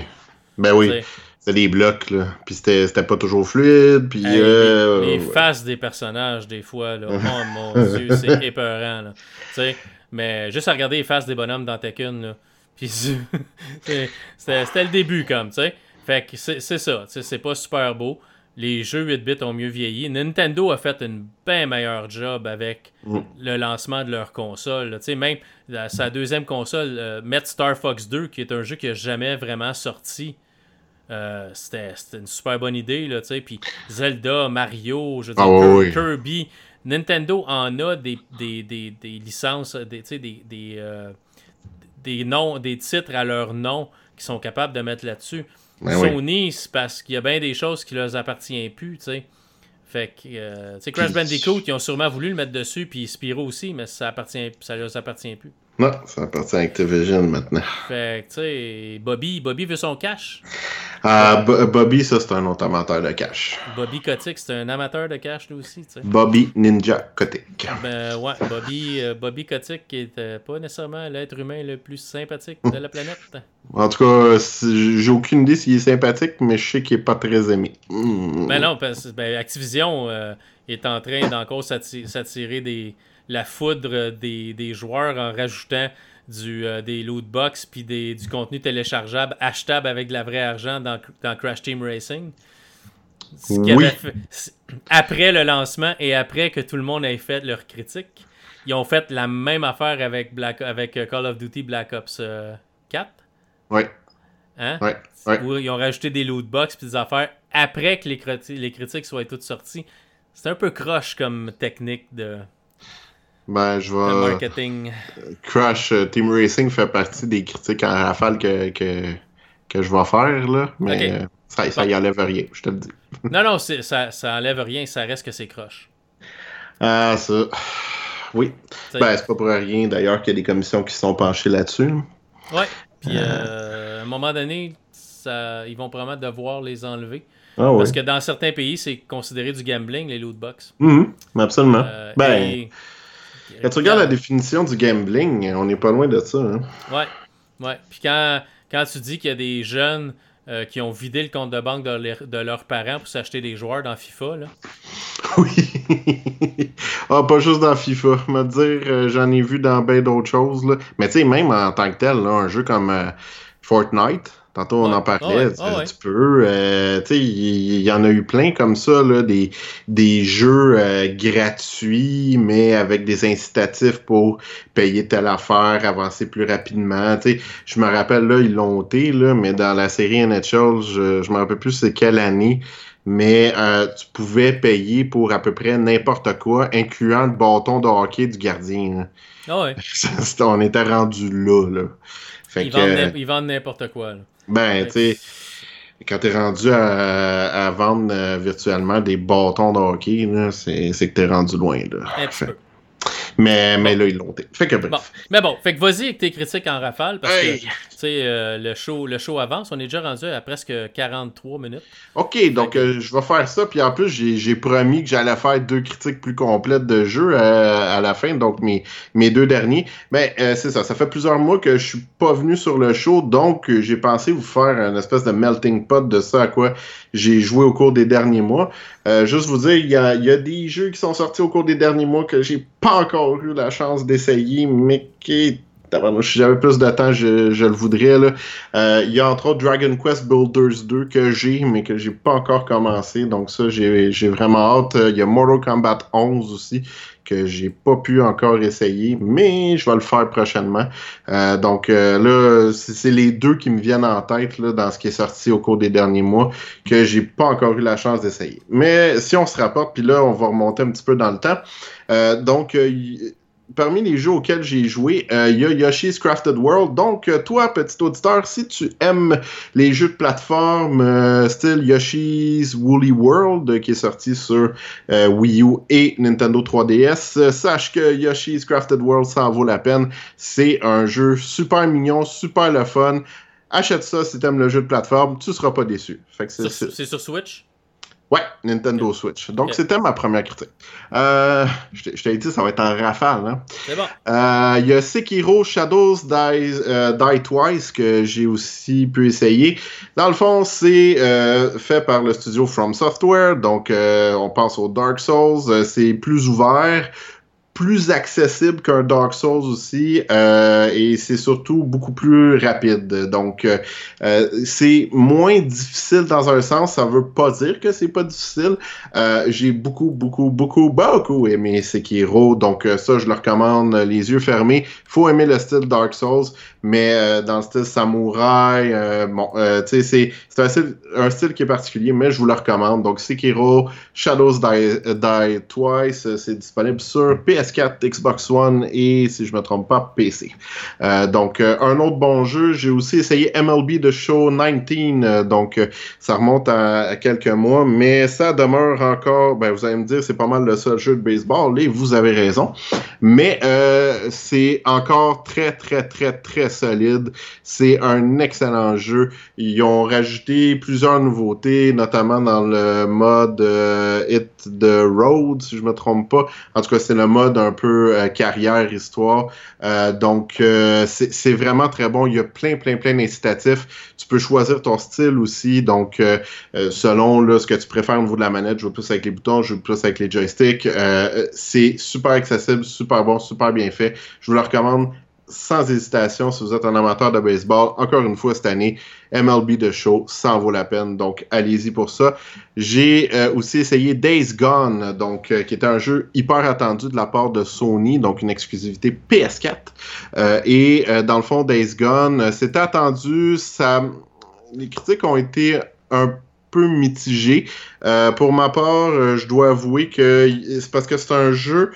Speaker 1: Ben oui. C'était des blocs, là. Puis c'était pas toujours fluide. Puis.
Speaker 2: euh, les, faces des personnages, des fois, là. oh mon dieu, c'est épeurant, là. sais mais juste à regarder les faces des bonhommes dans Tekken, là. Puis c'était le début, comme, tu sais. Fait que c'est ça, c'est pas super beau. Les jeux 8 bits ont mieux vieilli. Nintendo a fait une bien meilleure job avec mm. le lancement de leur console. Tu sais, même sa deuxième console, euh, Met Star Fox 2, qui est un jeu qui n'a jamais vraiment sorti. Euh, c'était une super bonne idée, là, tu sais. Puis Zelda, Mario, je veux dire, ah Kirby. Nintendo en a des, des, des, des licences, des, des, des, euh, des noms, des titres à leur nom qui sont capables de mettre là-dessus. Ben Sony, c'est parce qu'il y a bien des choses qui leur appartiennent plus, tu sais. Fait que, euh, tu sais, Crash Bandicoot, ils ont sûrement voulu le mettre dessus, puis Spyro aussi, mais ça appartient, ça leur appartient plus.
Speaker 1: Non, ça appartient à Activision maintenant.
Speaker 2: Fait que, tu sais, Bobby, Bobby veut son cash.
Speaker 1: Ah, Bobby, ça, c'est un autre amateur de cash.
Speaker 2: Bobby Kotick, c'est un amateur de cash, lui aussi, tu sais.
Speaker 1: Bobby Ninja Kotick.
Speaker 2: Ben, ouais, Bobby, euh, Bobby Kotick, qui était pas nécessairement l'être humain le plus sympathique de la planète.
Speaker 1: En tout cas, j'ai aucune idée s'il est sympathique, mais je sais qu'il est pas très aimé.
Speaker 2: Hmm. Ben non, parce, ben, Activision euh, est en train d'encore s'attirer des la foudre des, joueurs en rajoutant du, euh, des loot box puis du contenu téléchargeable achetable avec de la vraie argent dans, Crash Team Racing. après le lancement et après que tout le monde ait fait leur critique, ils ont fait la même affaire avec, Black, avec euh, Call of Duty Black Ops 4. Euh,
Speaker 1: oui.
Speaker 2: Hein? ils ont rajouté des loot box puis des affaires après que les, les critiques soient toutes sorties. C'est un peu croche comme technique de.
Speaker 1: Ben, je vais.
Speaker 2: marketing.
Speaker 1: Crash euh, Team Racing fait partie des critiques en rafale que, que, que je vais faire, là. Mais euh, ça, ça y enlève rien, je te le dis.
Speaker 2: non, non, ça, ça enlève rien, ça reste que c'est croche.
Speaker 1: Ah, ça. Oui. Ben, c'est pas pour rien d'ailleurs qu'il y a des commissions qui se sont penchées là-dessus.
Speaker 2: Ouais. Puis, euh, à un moment donné, ça, ils vont probablement devoir les enlever.
Speaker 1: Ah,
Speaker 2: Parce que dans certains pays, c'est considéré du gambling, les loot box.
Speaker 1: Mm absolument. ben. Quand tu regardes la définition du gambling, on n'est pas loin de ça. Hein?
Speaker 2: Ouais, ouais. Puis quand, quand tu dis qu'il y a des jeunes euh, qui ont vidé le compte de banque de, leurs parents pour s'acheter des joueurs dans FIFA, là.
Speaker 1: Oui. ah, pas juste dans FIFA. Me dire, euh, j'en ai vu dans bien d'autres choses. Là. Mais tu sais, même en tant que tel, là, un jeu comme euh, Fortnite, Tantôt, on en parlait. tu peux. Euh, tu sais, il y, en a eu plein comme ça, là, des, des jeux euh, gratuits, mais avec des incitatifs pour payer telle affaire, avancer plus rapidement. Tu sais, je me rappelle, là, ils l'ont ôté, là, mais dans la série NHL, je, je me rappelle plus c'est quelle année, mais euh, tu pouvais payer pour à peu près n'importe quoi, incluant le bâton de hockey du gardien.
Speaker 2: Ah ouais.
Speaker 1: on était rendu là, là.
Speaker 2: Fait ils, vendent, n'importe quoi. Là.
Speaker 1: Ben, tu sais, quand t'es rendu à, vendre euh, virtuellement des bâtons de hockey, c'est que t'es rendu loin. Là. Mais, mais là, ils l'ont Fait que bref.
Speaker 2: Mais bon, fait que vas-y avec tes critiques en rafale parce que tu sais, euh, le, show, le show avance. On est déjà rendu à presque 43 minutes.
Speaker 1: Ok, donc euh, je vais faire ça. Puis en plus, j'ai promis que j'allais faire deux critiques plus complètes de jeu à, la fin. Donc mes, mes deux derniers. Mais euh, c'est ça. Ça fait plusieurs mois que je suis pas venu sur le show. Donc j'ai pensé vous faire une espèce de melting pot de ça à quoi j'ai joué au cours des derniers mois. juste vous dire, il y a, y a des jeux qui sont sortis au cours des derniers mois que j'ai pas encore eu la chance d'essayer, mais qui si j'avais plus de temps, je, le voudrais. Euh, il y a entre autres Dragon Quest Builders 2 que j'ai, mais que j'ai pas encore commencé. Donc ça, j'ai vraiment hâte. Il y a Mortal Kombat 11 aussi que j'ai pas pu encore essayer, mais je vais le faire prochainement. Euh, donc euh, là, c'est les deux qui me viennent en tête là, dans ce qui est sorti au cours des derniers mois que j'ai pas encore eu la chance d'essayer. Mais si on se rapporte, puis là, on va remonter un petit peu dans le temps. donc parmi les jeux auxquels j'ai joué, euh, il y a Yoshi's Crafted World. Donc, euh, toi, petit auditeur, si tu aimes les jeux de plateforme euh, style Yoshi's Woolly World, qui est sorti sur Wii U et Nintendo 3DS, sache que Yoshi's Crafted World, ça en vaut la peine. C'est un jeu super mignon, super le fun. Achète ça si tu aimes le jeu de plateforme, tu seras pas déçu.
Speaker 2: C'est sur Switch?
Speaker 1: Ouais, Nintendo Switch. Donc, c'était ma première critique. Euh, je t'ai dit, ça va être en rafale. Hein?
Speaker 2: C'est bon.
Speaker 1: Euh, il y a Sekiro Shadows Die, euh, Die Twice que j'ai aussi pu essayer. Dans le fond, c'est fait par le studio From Software. Donc, on pense au Dark Souls. c'est plus ouvert plus accessible qu'un Dark Souls aussi euh, et c'est surtout beaucoup plus rapide. Donc euh, euh, c'est moins difficile dans un sens, ça veut pas dire que c'est pas difficile. J'ai beaucoup beaucoup beaucoup beaucoup aimé Sekiro, donc ça je le recommande les yeux fermés. Faut aimer le style Dark Souls, mais dans le style samouraï, bon, tu sais c'est un style, un style qui est particulier, mais je vous le recommande. Donc Sekiro, Shadows Die, Die Twice, c'est disponible sur PS 4 Xbox One et, si je me trompe pas, PC. Euh, donc, euh, un autre bon jeu, j'ai aussi essayé MLB The Show 19, euh, donc ça remonte à, quelques mois, mais ça demeure encore, ben, vous allez me dire, c'est pas mal le seul jeu de baseball, et vous avez raison, mais c'est encore très, très, très, très solide. C'est un excellent jeu. Ils ont rajouté plusieurs nouveautés, notamment dans le mode Hit the Road, si je me trompe pas. En tout cas, c'est le mode un peu euh, carrière, histoire. Euh, donc, euh, c'est vraiment très bon. Il y a plein, plein, plein d'incitatifs. Tu peux choisir ton style aussi. Donc, selon là, ce que tu préfères au niveau de la manette, je joue plus avec les boutons, je joue plus avec les joysticks. c'est super accessible, super bon, super bien fait. Je vous le recommande sans hésitation, si vous êtes un amateur de baseball, encore une fois cette année, MLB The Show, ça en vaut la peine. Donc, allez-y pour ça. J'ai euh, aussi essayé Days Gone, donc, euh, qui est un jeu hyper attendu de la part de Sony, donc une exclusivité PS4. Euh, et dans le fond, Days Gone, c'était attendu. Ça, les critiques ont été un peu mitigées. pour ma part, je dois avouer que c'est parce que c'est un jeu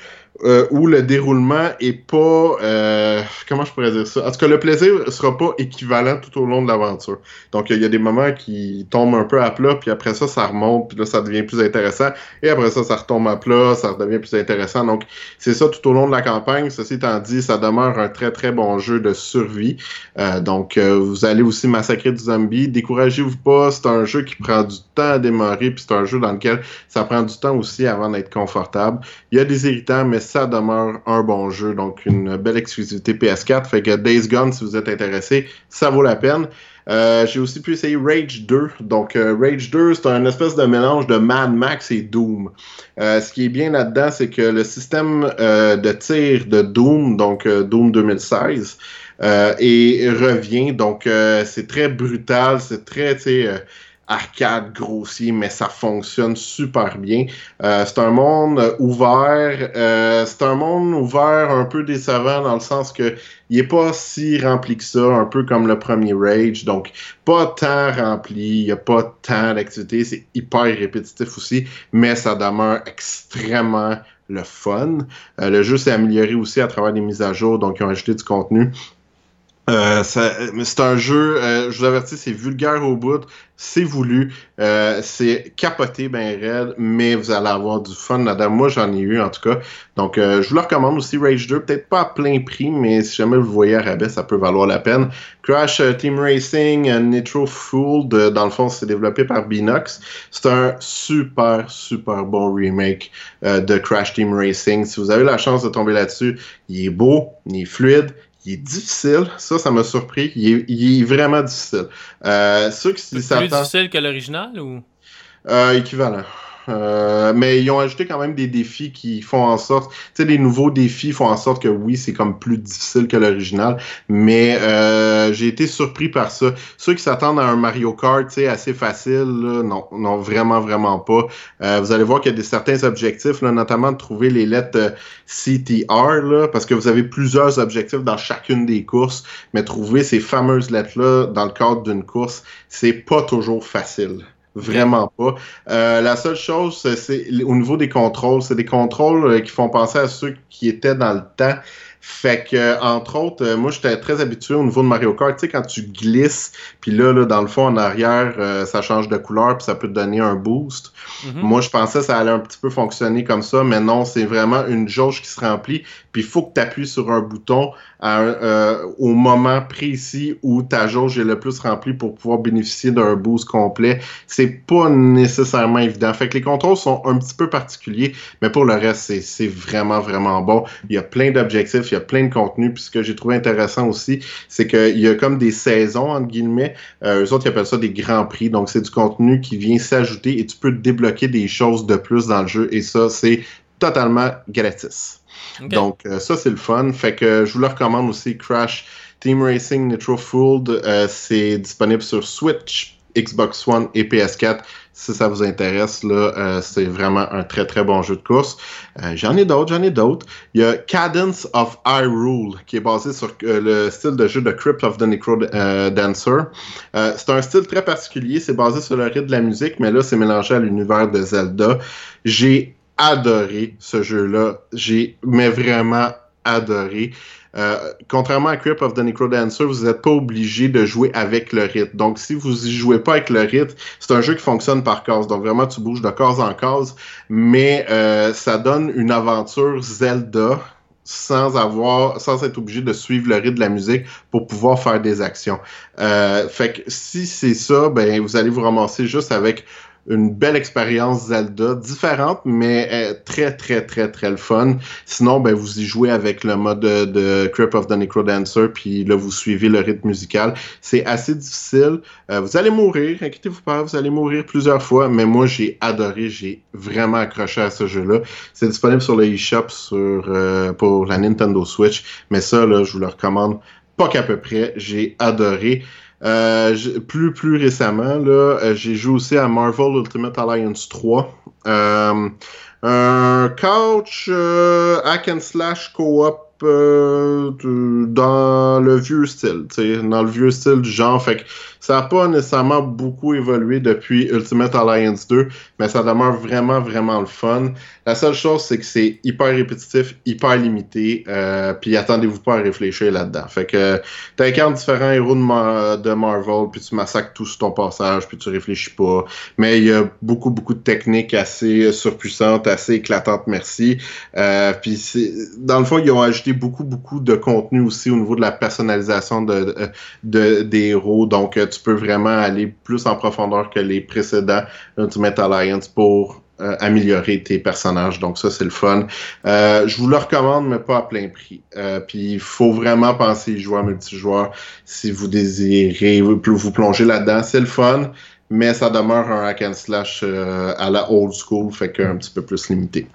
Speaker 1: euh, où le déroulement est pas euh, comment je pourrais dire ça? En tout cas le plaisir sera pas équivalent tout au long de l'aventure. Donc il y a des moments qui tombent un peu à plat puis après ça ça remonte puis là ça devient plus intéressant. Et après ça ça retombe à plat ça devient plus intéressant. Donc c'est ça tout au long de la campagne. Ceci étant dit ça demeure un très très bon jeu de survie. Euh, donc vous allez aussi massacrer du zombie. Découragez-vous pas. C'est un jeu qui prend du temps à démarrer puis c'est un jeu dans lequel ça prend du temps aussi avant d'être confortable. Il y a des irritants mais ça demeure un bon jeu. Donc, une belle exclusivité PS4. Fait que Days Gone, si vous êtes intéressé, ça vaut la peine. Euh, j'ai aussi pu essayer Rage 2. Donc, euh, Rage 2, c'est un espèce de mélange de Mad Max et Doom. Euh, ce qui est bien là-dedans, c'est que le système de tir de Doom, donc Doom 2016, et revient. Donc, c'est très brutal, c'est très, arcade grossier, mais ça fonctionne super bien. Euh, c'est un monde ouvert. Euh, c'est un monde ouvert un peu décevant dans le sens que il est pas si rempli que ça, un peu comme le premier Rage. Donc, pas tant rempli, il a pas tant d'activités. C'est hyper répétitif aussi, mais ça demeure extrêmement le fun. Euh, le jeu s'est amélioré aussi à travers des mises à jour, donc ils ont ajouté du contenu. Euh, c'est un jeu, euh, je vous avertis, c'est vulgaire au bout, c'est voulu, euh, c'est capoté ben raide, mais vous allez avoir du fun là-dedans. Moi, j'en ai eu en tout cas. Donc, je vous le recommande aussi, Rage 2, peut-être pas à plein prix, mais si jamais vous voyez à rabais, ça peut valoir la peine. Crash Team Racing Nitro Fooled, dans le fond, c'est développé par Binox. C'est un super, super bon remake de Crash Team Racing. Si vous avez la chance de tomber là-dessus, il est beau, il est fluide, il est difficile. Ça, ça m'a surpris. Il est, vraiment difficile. Euh, ceux qui
Speaker 2: plus difficile que l'original ou?
Speaker 1: Euh, Équivalent. Euh, mais ils ont ajouté quand même des défis qui font en sorte, tu sais, les nouveaux défis font en sorte que oui, c'est comme plus difficile que l'original, mais euh, j'ai été surpris par ça. Ceux qui s'attendent à un Mario Kart, tu sais, assez facile, là, non, non, vraiment, vraiment pas. Euh, vous allez voir qu'il y a des certains objectifs, là, notamment de trouver les lettres euh, CTR, là, parce que vous avez plusieurs objectifs dans chacune des courses, mais trouver ces fameuses lettres-là dans le cadre d'une course, c'est pas toujours facile. Vraiment pas. Euh, la seule chose, c'est au niveau des contrôles, c'est des contrôles euh, qui font penser à ceux qui étaient dans le temps. Fait que, entre autres, euh, moi, j'étais très habitué au niveau de Mario Kart. Tu sais, quand tu glisses, puis là, là, dans le fond, en arrière, euh, ça change de couleur, puis ça peut te donner un boost.
Speaker 2: Mhm.
Speaker 1: Moi, je pensais que ça allait un petit peu fonctionner comme ça, mais non, c'est vraiment une jauge qui se remplit. Puis il faut que tu appuies sur un bouton euh, au moment précis où ta jauge est le plus remplie pour pouvoir bénéficier d'un boost complet. C'est pas nécessairement évident. Fait que les contrôles sont un petit peu particuliers, mais pour le reste, c'est- c'est vraiment, vraiment bon. Il y a plein d'objectifs, il y a plein de contenu. Puis ce que j'ai trouvé intéressant aussi, c'est qu'il y a comme des saisons, entre guillemets. Euh, eux autres, ils appellent ça des grands prix. Donc, c'est du contenu qui vient s'ajouter et tu peux débloquer des choses de plus dans le jeu. Et ça, c'est totalement gratis. Donc, euh, ça, c'est le fun. Fait que je vous le recommande aussi, Crash Team Racing Nitro Fueled. Euh, c'est disponible sur Switch, Xbox One et PS4. Si ça vous intéresse, là, euh, c'est vraiment un très, très bon jeu de course. J'en ai d'autres, j'en ai d'autres. Il y a Cadence of Hyrule, qui est basé sur le style de jeu de Crypt of the Necro Dancer. C'est un style très particulier, c'est basé sur le rythme de la musique, mais là, c'est mélangé à l'univers de Zelda. J'ai adoré ce jeu-là. J'ai, mais vraiment adoré. Euh, contrairement à Crypt of the Necrodancer, vous n'êtes pas obligé de jouer avec le rythme. Donc, si vous y jouez pas avec le rythme, c'est un jeu qui fonctionne par case. Donc, vraiment, tu bouges de case en case, mais euh, ça donne une aventure Zelda sans avoir, sans être obligé de suivre le rythme de la musique pour pouvoir faire des actions. Euh, fait que si c'est ça, ben vous allez vous ramasser juste avec une belle expérience Zelda, différente, mais euh, très, très, très, très le fun. Sinon, ben, vous y jouez avec le mode de, Crypt of the Necrodancer, puis là, vous suivez le rythme musical. C'est assez difficile. Euh, vous allez mourir, inquiétez-vous pas, vous allez mourir plusieurs fois, mais moi, j'ai adoré, j'ai vraiment accroché à ce jeu-là. C'est disponible sur le eShop sur, euh, pour la Nintendo Switch, mais ça, là, je vous le recommande pas qu'à peu près. J'ai adoré. Euh, plus plus récemment, là, euh, j'ai joué aussi à Marvel Ultimate Alliance 3. Euh, un couch euh, hack and slash co-op euh, dans le vieux style, dans le vieux style du genre. Fait que ça n'a pas nécessairement beaucoup évolué depuis Ultimate Alliance 2, mais ça demeure vraiment, vraiment le fun. La seule chose, c'est que c'est hyper répétitif, hyper limité, euh, puis attendez-vous pas à réfléchir là-dedans. Fait que t'incarnes différents héros de, de Marvel, puis tu massacres tout sur ton passage, puis tu réfléchis pas. Mais il y a beaucoup, beaucoup de techniques assez surpuissantes, assez éclatantes, merci. Euh, puis dans le fond, ils ont ajouté beaucoup, beaucoup de contenu aussi au niveau de la personnalisation de, euh, des héros. Donc, euh, tu peux vraiment aller plus en profondeur que les précédents Ultimate Alliance pour euh, améliorer tes personnages. Donc ça, c'est le fun. Je vous le recommande, mais pas à plein prix. Puis il faut vraiment penser jouer à multijoueur si vous désirez vous, plonger là-dedans. C'est le fun, mais ça demeure un hack and slash à la old school, fait qu'un petit peu plus limité.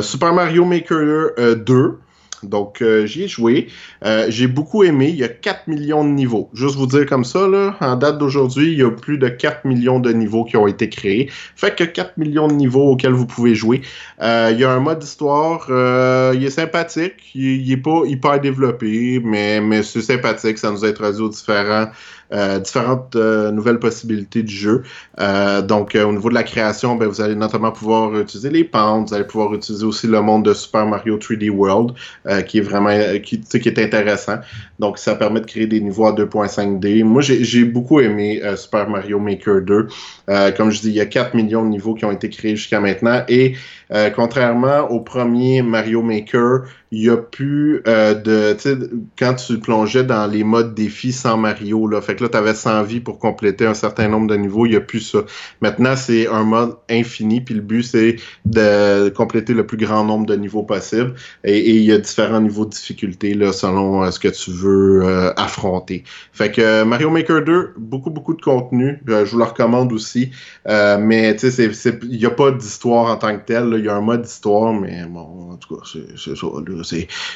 Speaker 1: Super Mario Maker 2 donc, euh, j'y ai joué. Euh, j'ai beaucoup aimé. Il y a 4 millions de niveaux. Juste vous dire comme ça, là, en date d'aujourd'hui, il y a plus de 4 millions de niveaux qui ont été créés. Fait que 4 millions de niveaux auxquels vous pouvez jouer. Euh, il y a un mode histoire. Euh, il est sympathique. Il, il, est pas hyper développé, mais, mais c'est sympathique. Ça nous a introduit aux différents différentes euh, nouvelles possibilités du jeu. Euh, donc, euh, au niveau de la création, ben, vous allez notamment pouvoir utiliser les pentes. Vous allez pouvoir utiliser aussi le monde de Super Mario 3D World, euh, qui est vraiment euh, qui, qui est intéressant. Donc, ça permet de créer des niveaux à 2.5D. Moi, j'ai beaucoup aimé euh, Super Mario Maker 2. Euh, comme je dis, il y a 4 millions de niveaux qui ont été créés jusqu'à maintenant. Et euh, contrairement au premier Mario Maker, il y a plus euh, de. Quand tu plongeais dans les modes défis sans Mario, là, fait que là, tu avais 100 vies pour compléter un certain nombre de niveaux, il n'y a plus ça. Maintenant, c'est un mode infini, puis le but, c'est de compléter le plus grand nombre de niveaux possible. Et, et il y a différents niveaux de difficulté là, selon euh, ce que tu veux euh, affronter. Fait que Mario Maker 2, beaucoup, beaucoup de contenu. je vous le recommande aussi. mais tu sais, il n'y a pas d'histoire en tant que telle. Il y a un mode d'histoire, mais bon, en tout cas, c'est ça.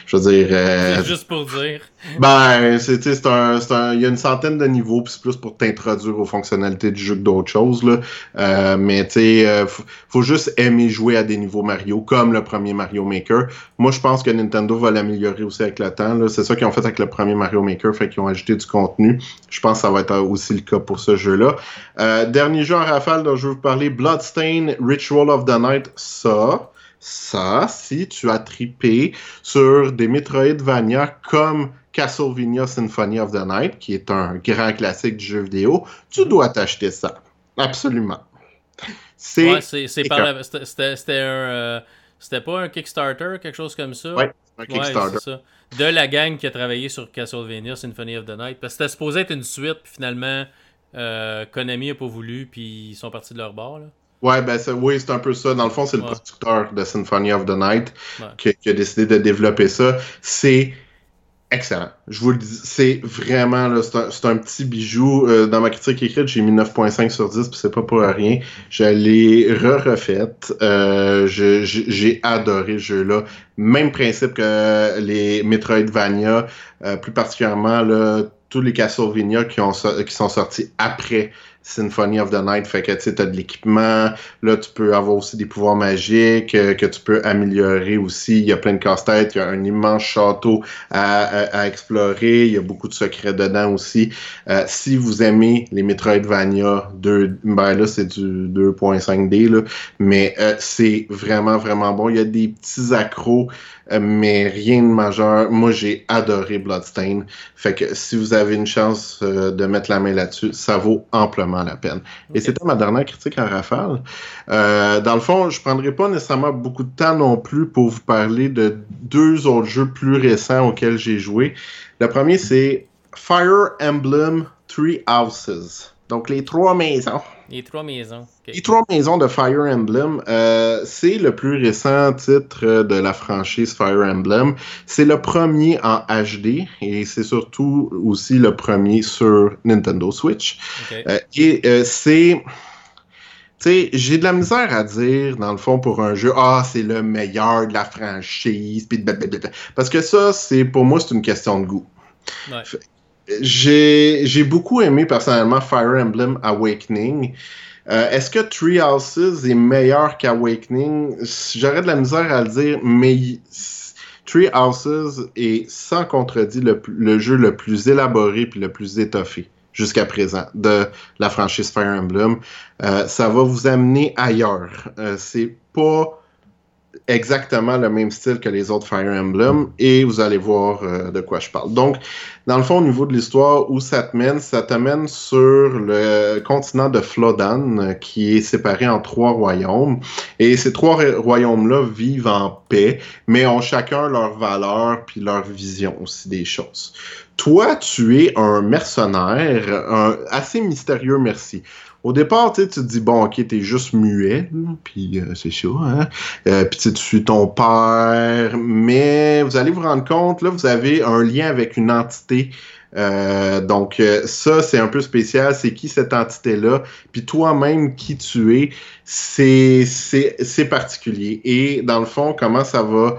Speaker 1: Je veux dire.
Speaker 2: juste pour dire.
Speaker 1: Ben, c'est un. Il y a une centaine de niveaux, puis c'est plus pour t'introduire aux fonctionnalités du jeu que d'autres choses. Là. mais tu sais, faut, faut juste aimer jouer à des niveaux Mario, comme le premier Mario Maker. Moi, je pense que Nintendo va l'améliorer aussi avec le temps. C'est ça qu'ils ont fait avec le premier Mario Maker, fait qu'ils ont ajouté du contenu. Je pense que ça va être aussi le cas pour ce jeu-là. Euh, dernier jeu en rafale dont je vais vous parler, Bloodstain Ritual of the Night. Ça, ça, si tu as tripé sur des Metroidvania comme Castlevania Symphony of the Night, qui est un grand classique du jeu vidéo, tu dois t'acheter ça. Absolument.
Speaker 2: C'est. C'était un. Euh, c'était pas un Kickstarter, quelque chose comme ça?
Speaker 1: Ouais, un Kickstarter.
Speaker 2: ça. De la gang qui a travaillé sur Castlevania Symphony of the Night. Parce que c'était supposé être une suite, puis finalement, euh, Konami a pas voulu, puis ils sont partis de leur bord. Là.
Speaker 1: Ouais, ben oui, c'est un peu ça. Dans le fond, c'est le producteur de Symphony of the Night qui, qui, a décidé de développer ça. C'est excellent. Je vous le dis, c'est vraiment, c'est un, petit bijou. Euh, dans ma critique écrite, j'ai mis 9.5 sur 10, puis c'est pas pour rien. Je l'ai re-refaite. Euh, j'ai adoré ce jeu-là. Même principe que les Metroidvania, euh, plus particulièrement là, tous les Castlevania qui, ont, qui sont sortis après Symphony of the Night. Fait que tu as de l'équipement. Là, tu peux avoir aussi des pouvoirs magiques euh, que tu peux améliorer aussi. Il y a plein de casse-têtes. Il y a un immense château à, explorer. Il y a beaucoup de secrets dedans aussi. Euh, si vous aimez les Metroidvania, 2, ben là, c'est du 2.5D, là, mais euh, c'est vraiment, vraiment bon. Il y a des petits accros mais rien de majeur. Moi, j'ai adoré Bloodstain. Fait que si vous avez une chance euh, de mettre la main là-dessus, ça vaut amplement la peine. Et c'était ma dernière critique en rafale. Euh, dans le fond, je prendrai pas nécessairement beaucoup de temps non plus pour vous parler de deux autres jeux plus récents auxquels j'ai joué. Le premier, c'est Fire Emblem Three Houses. Donc, les trois maisons.
Speaker 2: Les trois maisons.
Speaker 1: Les trois maisons de Fire Emblem, euh, c'est le plus récent titre de la franchise Fire Emblem. C'est le premier en HD et c'est surtout aussi le premier sur Nintendo Switch. Euh, et euh, c'est tu sais, j'ai de la misère à dire, dans le fond, pour un jeu, ah, c'est le meilleur de la franchise, parce que ça, c'est pour moi, c'est une question de goût. Ouais j'ai beaucoup aimé personnellement Fire Emblem Awakening. Euh, est-ce que Three Houses est meilleur qu'Awakening? J'aurais de la misère à le dire, mais Three Houses est sans contredit le, jeu le plus élaboré et le plus étoffé jusqu'à présent de la franchise Fire Emblem. Euh, ça va vous amener ailleurs. Euh, c'est pas exactement le même style que les autres Fire Emblem et vous allez voir euh, de quoi je parle. Donc, dans le fond, au niveau de l'histoire, où ça te mène, ça te mène sur le continent de Flodan euh, qui est séparé en trois royaumes. Et ces trois royaumes-là vivent en paix, mais ont chacun leurs valeurs puis leur vision aussi des choses. Toi, tu es un mercenaire, un assez mystérieux merci. Au départ, tu te dis, bon, ok, t'es juste muet, puis euh, c'est ça, hein? Euh, puis tu suis ton père, mais vous allez vous rendre compte, là, vous avez un lien avec une entité. Euh, donc ça, c'est un peu spécial. C'est qui cette entité-là? Puis toi-même, qui tu es, c'est, c'est, particulier. Et dans le fond, comment ça va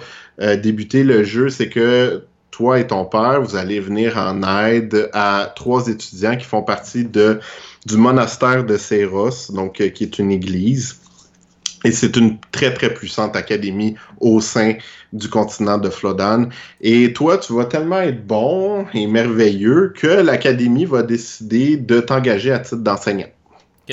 Speaker 1: débuter le jeu, c'est que toi et ton père, vous allez venir en aide à trois étudiants qui font partie de du monastère de Seiros, donc euh, qui est une église. Et c'est une très, très puissante académie au sein du continent de Flodan. Et toi, tu vas tellement être bon et merveilleux que l'académie va décider de t'engager à titre d'enseignant.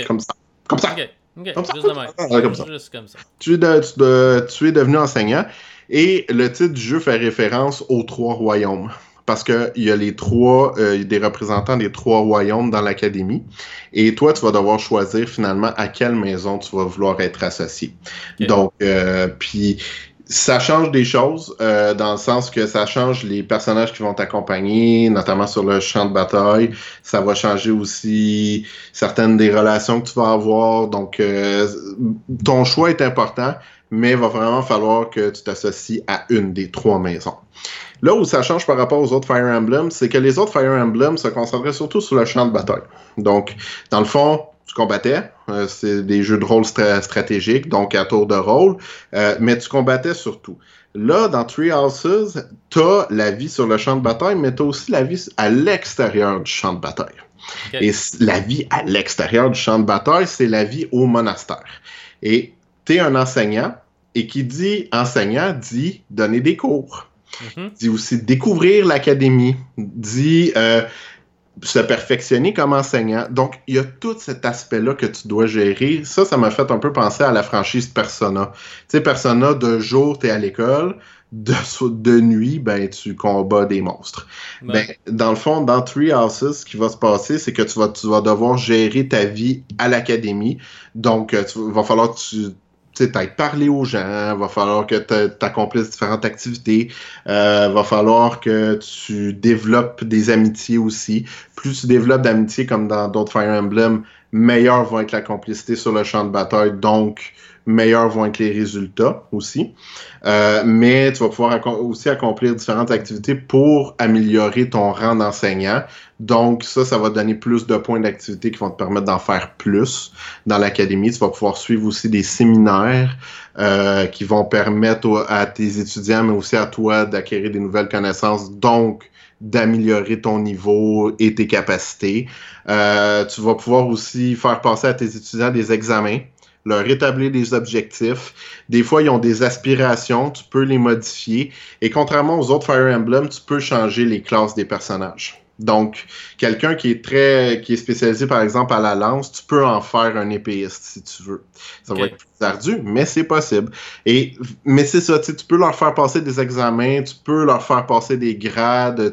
Speaker 1: Comme ça. Comme ça. Comme ça. Juste, comme ça. Tu, es tu es devenu enseignant. Et le titre du jeu fait référence aux trois royaumes parce qu'il y a les trois, euh, des représentants des trois royaumes dans l'académie. Et toi, tu vas devoir choisir finalement à quelle maison tu vas vouloir être associé. Donc, euh, puis ça change des choses euh, dans le sens que ça change les personnages qui vont t'accompagner, notamment sur le champ de bataille. Ça va changer aussi certaines des relations que tu vas avoir. Donc, ton choix est important, mais il va vraiment falloir que tu t'associes à une des trois maisons. Là où ça change par rapport aux autres Fire Emblem, c'est que les autres Fire Emblem se concentraient surtout sur le champ de bataille. Donc, dans le fond, tu combattais, euh, c'est des jeux de rôle stratégiques, donc à tour de rôle, euh, mais tu combattais surtout. Là, dans Three Houses, t'as la vie sur le champ de bataille, mais t'as aussi la vie à l'extérieur du champ de bataille. Et la vie à l'extérieur du champ de bataille, c'est la vie au monastère. Et tu es un enseignant, et qui dit enseignant dit donner des cours. Mm-hmm. Dit aussi découvrir l'académie, dit euh, se perfectionner comme enseignant. Donc, il y a tout cet aspect-là que tu dois gérer. Ça, ça m'a fait un peu penser à la franchise Persona. Tu sais, Persona, de jour, tu es à l'école. De, de nuit, ben, tu combats des monstres. Ben, dans le fond, dans Three Houses, ce qui va se passer, c'est que tu vas, tu vas devoir gérer ta vie à l'académie. Donc, il euh, va falloir que tu tu parler aux gens, va falloir que tu accomplisses différentes activités, euh, va falloir que tu développes des amitiés aussi. Plus tu développes d'amitiés comme dans d'autres Fire Emblem, meilleure va être la complicité sur le champ de bataille, donc meilleurs vont être les résultats aussi. Euh, mais tu vas pouvoir aussi accomplir différentes activités pour améliorer ton rang d'enseignant. Donc ça, ça va donner plus de points d'activité qui vont te permettre d'en faire plus dans l'académie. Tu vas pouvoir suivre aussi des séminaires euh, qui vont permettre à tes étudiants, mais aussi à toi d'acquérir des nouvelles connaissances. Donc, d'améliorer ton niveau et tes capacités. Euh, tu vas pouvoir aussi faire passer à tes étudiants des examens leur établir des objectifs. Des fois, ils ont des aspirations, tu peux les modifier. Et contrairement aux autres Fire Emblem, tu peux changer les classes des personnages. Donc, quelqu'un qui est très, qui est spécialisé par exemple à la lance, tu peux en faire un épéiste si tu veux. Ça va être plus ardu, mais c'est possible. Et, mais c'est ça, tu peux leur faire passer des examens, tu peux leur faire passer des grades,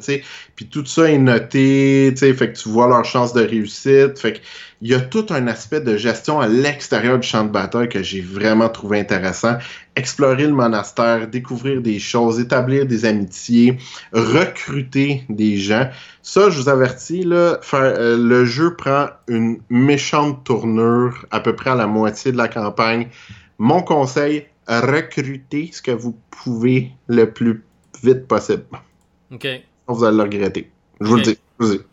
Speaker 1: puis tout ça est noté, fait que tu vois leur chance de réussite, fait que il y a tout un aspect de gestion à l'extérieur du champ de bataille que j'ai vraiment trouvé intéressant. Explorer le monastère, découvrir des choses, établir des amitiés, recruter des gens. Ça, je vous avertis, là, euh, le jeu prend une méchante tournure à peu près à la moitié de la campagne. Mon conseil, recrutez ce que vous pouvez le plus vite possible.
Speaker 2: OK.
Speaker 1: Vous allez le regretter. Je vous le dis. Je vous le dis.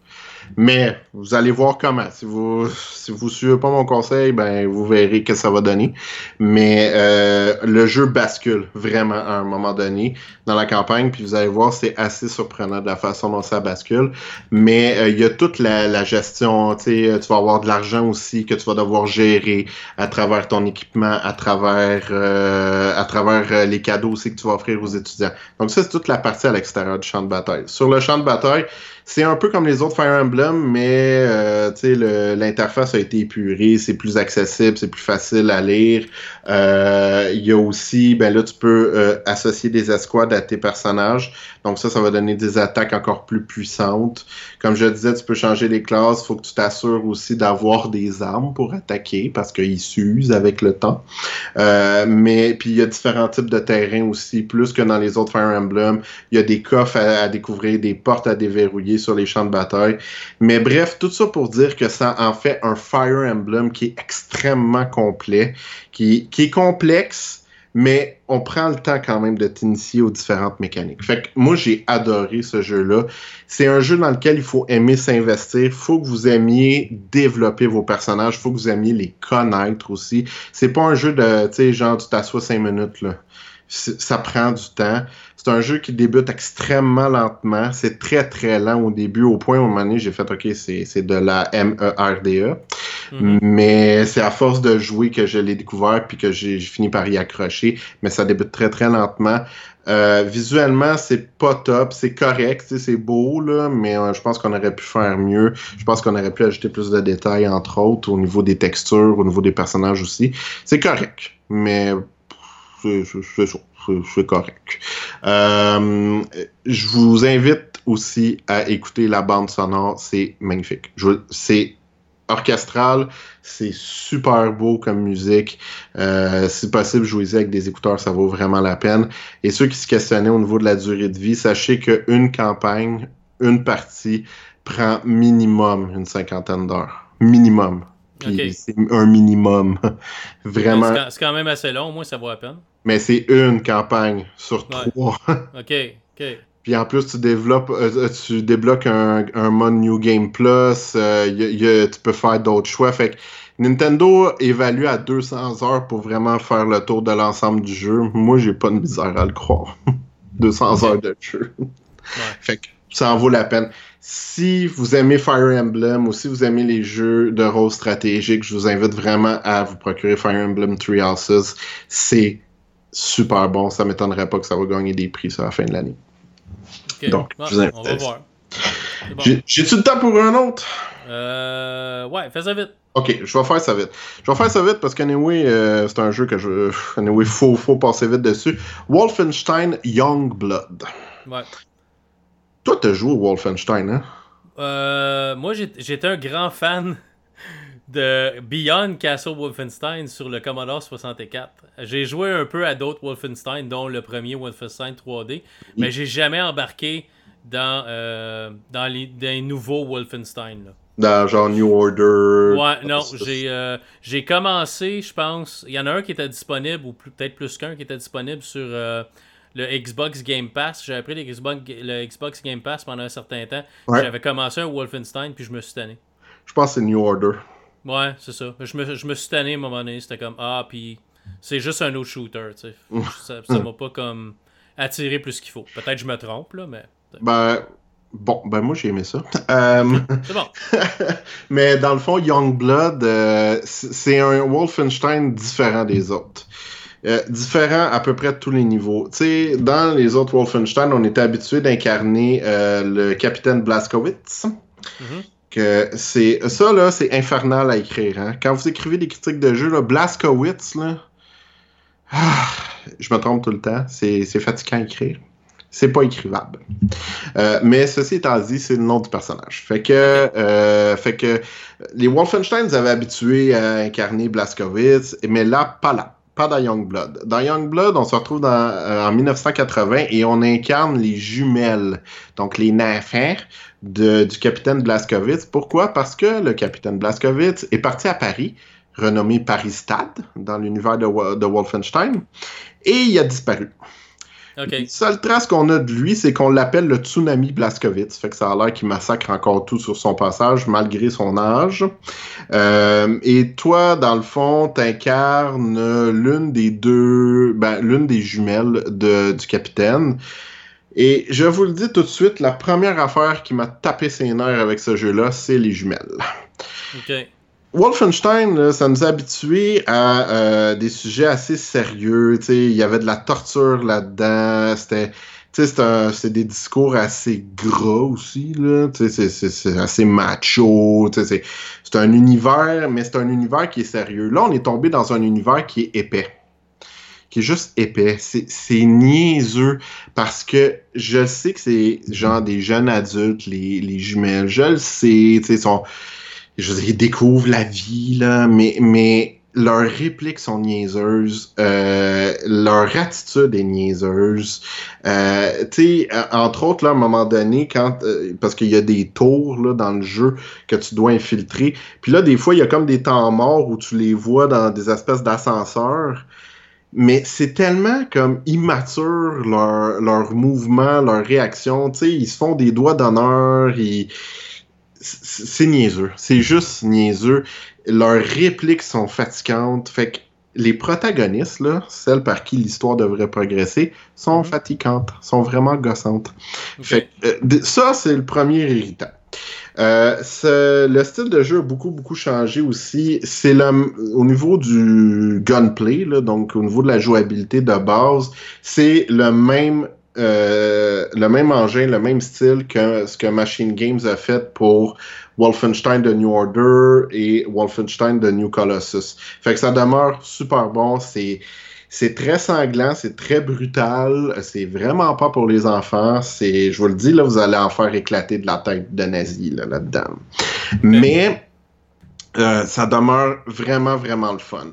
Speaker 1: Mais vous allez voir comment. Si vous si vous suivez pas mon conseil, ben vous verrez que ça va donner. Mais euh, le jeu bascule vraiment à un moment donné dans la campagne, puis vous allez voir, c'est assez surprenant de la façon dont ça bascule. Mais euh, il y a toute la, gestion, tu sais, tu vas avoir de l'argent aussi que tu vas devoir gérer à travers ton équipement, à travers euh, à travers les cadeaux aussi que tu vas offrir aux étudiants. Donc ça, c'est toute la partie à l'extérieur du champ de bataille. Sur le champ de bataille, c'est un peu comme les autres Fire Emblem, mais euh, l'interface a été épurée, c'est plus accessible, c'est plus facile à lire. Euh, il y a aussi, ben là, tu peux euh, associer des escouades à tes personnages. Donc ça, ça va donner des attaques encore plus puissantes. Comme je disais, tu peux changer les classes. Il faut que tu t'assures aussi d'avoir des armes pour attaquer parce qu'ils s'usent avec le temps. Mais puis il y a différents types de terrains aussi, plus que dans les autres Fire Emblem. Il y a des coffres à, découvrir, des portes à déverrouiller sur les champs de bataille. Mais bref, tout ça pour dire que ça en fait un Fire Emblem qui est extrêmement complet, qui, est complexe mais on prend le temps quand même de t'initier aux différentes mécaniques. Fait que moi, j'ai adoré ce jeu-là. C'est un jeu dans lequel il faut aimer s'investir. faut que vous aimiez développer vos personnages. faut que vous aimiez les connaître aussi. C'est pas un jeu de, tu sais, genre, tu t'assois cinq minutes. Ça prend du temps. C'est un jeu qui débute extrêmement lentement. C'est très, très lent au début, au point où, à un moment donné, j'ai fait, OK, c'est de la M-E-R-D-E. E. Mhm. Mais c'est à force de jouer que je l'ai découvert puis que j'ai fini par y accrocher. Mais ça débute très, très lentement. Euh, visuellement, c'est pas top, c'est correct, c'est beau, là, mais euh, je pense qu'on aurait pu faire mieux. Je pense qu'on aurait pu ajouter plus de détails, entre autres, au niveau des textures, au niveau des personnages aussi. C'est correct, mais c'est ça c'est correct. Euh, je vous invite aussi à écouter la bande sonore, c'est magnifique. C'est orchestral, c'est super beau comme musique. Euh, si possible, jouez-y avec des écouteurs, ça vaut vraiment la peine. Et ceux qui se questionnaient au niveau de la durée de vie, sachez qu'une campagne, une partie, prend minimum une cinquantaine d'heures. Minimum. C'est un minimum. Vraiment.
Speaker 2: C'est quand même assez long, au moins ça vaut la peine.
Speaker 1: Mais c'est une campagne sur
Speaker 2: Ouais.
Speaker 1: trois.
Speaker 2: Ok, ok.
Speaker 1: Puis en plus, tu développes, euh, tu débloques un, un mode New Game Plus. euh, y a- y a- tu peux faire d'autres choix. Fait que Nintendo évalue à 200 heures pour vraiment faire le tour de l'ensemble du jeu. Moi, j'ai pas de misère à le croire. 200 heures de jeu. Fait que ça en vaut la peine. Si vous aimez Fire Emblem ou si vous aimez les jeux de rôle stratégique, je vous invite vraiment à vous procurer Fire Emblem Three Houses. C'est super bon. Ça m'étonnerait pas que ça va gagner des prix sur la fin de l'année. Donc, je vous invite
Speaker 2: on
Speaker 1: à
Speaker 2: va voir. Bon.
Speaker 1: J'ai-tu le temps pour un autre?
Speaker 2: Euh, ouais, fais ça vite.
Speaker 1: Ok, je vais faire ça vite. Je vais faire ça vite parce qu'anyway, euh, c'est un jeu que je. Anyway, faut, faut passer vite dessus. Wolfenstein Youngblood.
Speaker 2: Ouais.
Speaker 1: Toi, t'as joué au Wolfenstein, hein?
Speaker 2: Euh, moi, j'étais un grand fan de Beyond Castle Wolfenstein sur le Commodore 64. J'ai joué un peu à d'autres Wolfenstein, dont le premier Wolfenstein 3D, mais j'ai jamais embarqué dans, euh, dans, les, dans les nouveaux Wolfenstein. là.
Speaker 1: Dans genre New Order.
Speaker 2: Ouais, non, j'ai euh, j'ai commencé, je pense. Il y en a un qui était disponible, ou peut-être plus qu'un qui était disponible sur euh, le Xbox Game Pass. J'avais pris le Xbox, le Xbox Game Pass pendant un certain temps.
Speaker 1: Ouais.
Speaker 2: J'avais commencé un Wolfenstein, puis je me suis tanné.
Speaker 1: Je pense que c'est New Order.
Speaker 2: Ouais, c'est ça. Je me, je me suis tanné à un moment donné. C'était comme, ah, puis c'est juste un autre shooter, tu sais. Ça ça m'a pas comme attiré plus qu'il faut. Peut-être que je me trompe, là, mais
Speaker 1: Ben. Bon, ben moi j'ai aimé ça. Euh,
Speaker 2: c'est bon.
Speaker 1: mais dans le fond, Youngblood, euh, c'est un Wolfenstein différent des autres. Euh, différent à peu près de tous les niveaux. Tu sais, dans les autres Wolfenstein, on était habitué d'incarner euh, le capitaine Blaskowitz.
Speaker 2: Mhm.
Speaker 1: Que c'est ça là, c'est infernal à écrire. Hein? Quand vous écrivez des critiques de jeu, là, Blaskowitz, là, ah, je me trompe tout le temps. C'est fatigant à écrire. C'est pas écrivable. Euh, mais ceci étant dit, c'est le nom du personnage. Fait que, euh, fait que les Wolfenstein avaient habitués à incarner Blaskowitz, mais là, pas là. Pas dans Youngblood. Dans Youngblood, on se retrouve dans, euh, en 1980 et on incarne les jumelles, donc les enfants de, du capitaine Blaskowitz. Pourquoi? Parce que le capitaine Blaskowitz est parti à Paris, renommé Paris-Stade, dans l'univers de Wolfenstein, et il a disparu.
Speaker 2: Ok.
Speaker 1: La seule trace qu'on a de lui, c'est qu'on l'appelle le tsunami Blaskowitz. Fait que ça a l'air qu'il massacre encore tout sur son passage, malgré son âge. Euh, et toi, dans le fond, t'incarnes l'une des deux, ben, l'une des jumelles de, du capitaine. Et je vous le dis tout de suite, la première affaire qui m'a tapé ses nerfs avec ce jeu-là, c'est les jumelles. Wolfenstein, là, ça nous a habitués à euh, des sujets assez sérieux. Il y avait de la torture là-dedans. C'était. C'est des discours assez gras aussi, là. C'est assez macho. C'est un univers, mais c'est un univers qui est sérieux. Là, on est tombé dans un univers qui est épais. Qui est juste épais. C'est niaiseux parce que je sais que c'est genre des jeunes adultes, les, les jumelles. Je le sais, ils sont je veux dire, ils découvrent la vie, là, mais, mais leurs répliques sont niaiseuses, euh, leur attitude est niaiseuse. Euh, tu sais, euh, entre autres, là, à un moment donné, quand, euh, parce qu'il y a des tours là, dans le jeu que tu dois infiltrer, puis là, des fois, il y a comme des temps morts où tu les vois dans des espèces d'ascenseurs. Mais c'est tellement comme immature leur, leur mouvement, leur réaction. Tu sais, ils se font des doigts d'honneur, ils, c'est niaiseux. C'est juste niaiseux. Leurs répliques sont fatigantes. Fait que les protagonistes, là, celles par qui l'histoire devrait progresser, sont
Speaker 2: Mhm.
Speaker 1: fatigantes, sont vraiment gossantes. Fait que, euh, ça, c'est le premier irritant. Euh, ce- le style de jeu a beaucoup, beaucoup changé aussi. C'est le, au niveau du gunplay, là, donc au niveau de la jouabilité de base, c'est le même, euh, le même engin, le même style que ce que Machine Games a fait pour Wolfenstein de New Order et Wolfenstein de New Colossus. Fait que ça demeure super bon. C'est c'est très sanglant, c'est très brutal, c'est vraiment pas pour les enfants. C'est, je vous le dis, là, vous allez en faire éclater de la tête de nazi là, là-dedans. Mais euh, ça demeure vraiment, vraiment le fun.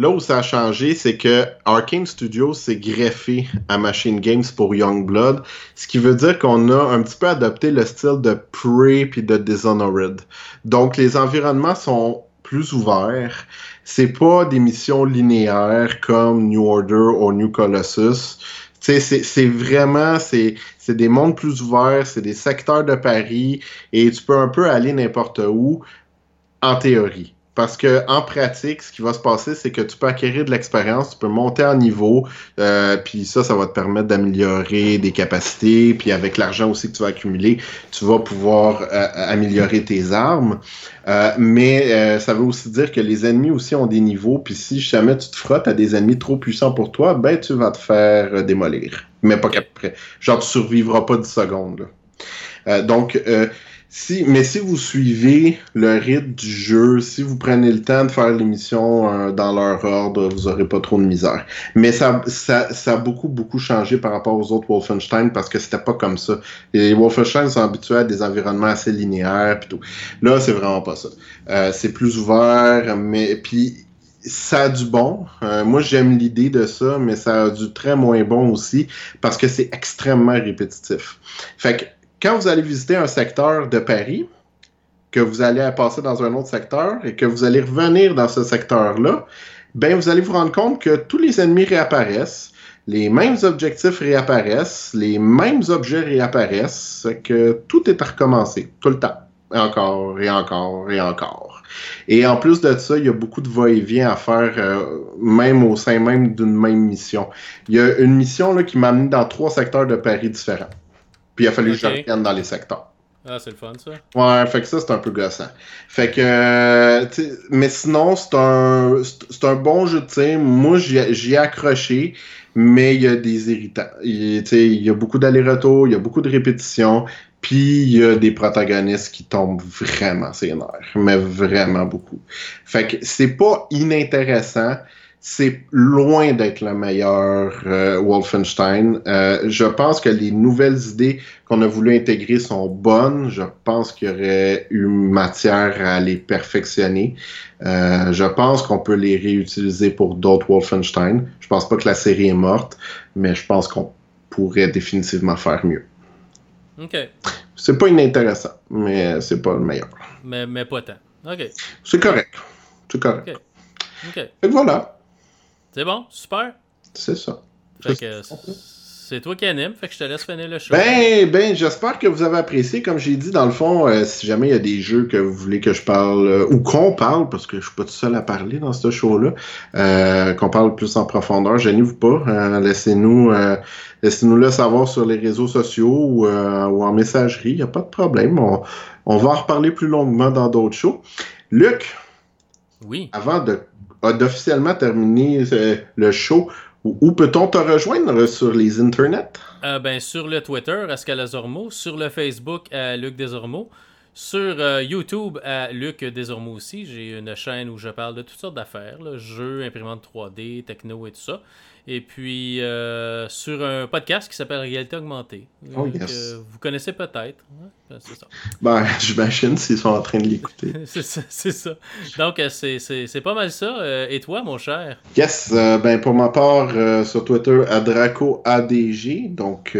Speaker 1: Là où ça a changé, c'est que Arkane Studios s'est greffé à Machine Games pour Youngblood, ce qui veut dire qu'on a un petit peu adopté le style de Prey puis de Dishonored. Donc les environnements sont plus ouvert. C'est pas des missions linéaires comme New Order ou New Colossus. C'est vraiment, des mondes plus ouverts, c'est des secteurs de Paris et tu peux un peu aller n'importe où en théorie. Parce que en pratique, ce qui va se passer, c'est que tu peux acquérir de l'expérience, tu peux monter en niveau, euh, puis ça, ça va te permettre d'améliorer des capacités, puis avec l'argent aussi que tu vas accumuler, tu vas pouvoir euh, améliorer tes armes. Euh, mais ça veut aussi dire que les ennemis aussi ont des niveaux, puis si jamais tu te frottes à des ennemis trop puissants pour toi, ben tu vas te faire démolir. Mais pas qu'après. Genre, tu survivras pas 10 secondes. donc, si, mais si vous suivez le rythme du jeu, si vous prenez le temps de faire l'émission euh, dans leur ordre, vous aurez pas trop de misère. Mais ça, ça, ça a beaucoup, beaucoup changé par rapport aux autres Wolfenstein parce que c'était pas comme ça. Les Wolfenstein sont habitués à des environnements assez linéaires pis tout. Là, c'est vraiment pas ça. Euh, c'est plus ouvert, mais puis ça a du bon. Euh, moi, j'aime l'idée de ça, mais ça a du très moins bon aussi parce que c'est extrêmement répétitif. Fait que quand vous allez visiter un secteur de Paris, que vous allez passer dans un autre secteur et que vous allez revenir dans ce secteur-là, ben vous allez vous rendre compte que tous les ennemis réapparaissent, les mêmes objectifs réapparaissent, les mêmes objets réapparaissent, que tout est à recommencer tout le temps, et encore et encore et encore. Et en plus de ça, il y a beaucoup de va-et-vient à faire, euh, même au sein même d'une même mission. Il y a une mission là, qui m'a amené dans trois secteurs de Paris différents. Puis il a fallu que je revienne dans les secteurs.
Speaker 2: Ah, c'est le fun, ça.
Speaker 1: Ouais, fait que ça, c'est un peu gossant. Fait que, euh, mais sinon, c'est un, c'est un bon jeu de tir. Moi, j'y ai accroché, mais il y a des irritants. Il, il y a beaucoup d'allers-retours, il y a beaucoup de répétitions, puis il y a des protagonistes qui tombent vraiment ses nerfs, mais vraiment beaucoup. Fait que c'est pas inintéressant, c'est loin d'être le meilleur euh, Wolfenstein. Euh, je pense que les nouvelles idées qu'on a voulu intégrer sont bonnes. Je pense qu'il y aurait eu matière à les perfectionner. Euh, je pense qu'on peut les réutiliser pour d'autres Wolfenstein. Je pense pas que la série est morte, mais je pense qu'on pourrait définitivement faire mieux.
Speaker 2: OK.
Speaker 1: C'est pas inintéressant, mais c'est pas le meilleur.
Speaker 2: Mais, mais pas tant. OK.
Speaker 1: C'est correct. C'est correct. OK.
Speaker 2: OK.
Speaker 1: Et voilà.
Speaker 2: C'est bon, super.
Speaker 1: C'est ça.
Speaker 2: Fait que c'est toi qui anime, fait que je te laisse finir le show.
Speaker 1: Ben, ben, j'espère que vous avez apprécié. Comme j'ai dit, dans le fond, euh, si jamais il y a des jeux que vous voulez que je parle, euh, ou qu'on parle, parce que je suis pas tout seul à parler dans ce show-là, euh, qu'on parle plus en profondeur, gênez-vous pas. laissez-nous laissez-nous le savoir sur les réseaux sociaux ou, en messagerie, il n'y a pas de problème. On, on va en reparler plus longuement dans d'autres shows. Luc,
Speaker 2: oui.
Speaker 1: avant de d'officiellement terminer euh, le show, où peut-on te rejoindre sur les internets?
Speaker 2: Euh, ben, sur le Twitter, Ascalazormo, sur le Facebook, à Luc Desormeaux, sur euh, YouTube, à Luc Desormeaux aussi. J'ai une chaîne où je parle de toutes sortes d'affaires, jeux, imprimantes 3D, techno et tout ça et puis euh, sur un podcast qui s'appelle Réalité Augmentée.
Speaker 1: Oh, yes.
Speaker 2: vous connaissez peut-être.
Speaker 1: Ben, c'est ça. Ben, j'imagine s'ils sont en train de l'écouter.
Speaker 2: c'est ça, c'est ça. Donc, euh, c'est pas mal ça. Euh, et toi, mon cher?
Speaker 1: Yes, ben pour ma part, sur Twitter, à DracoADG. Donc,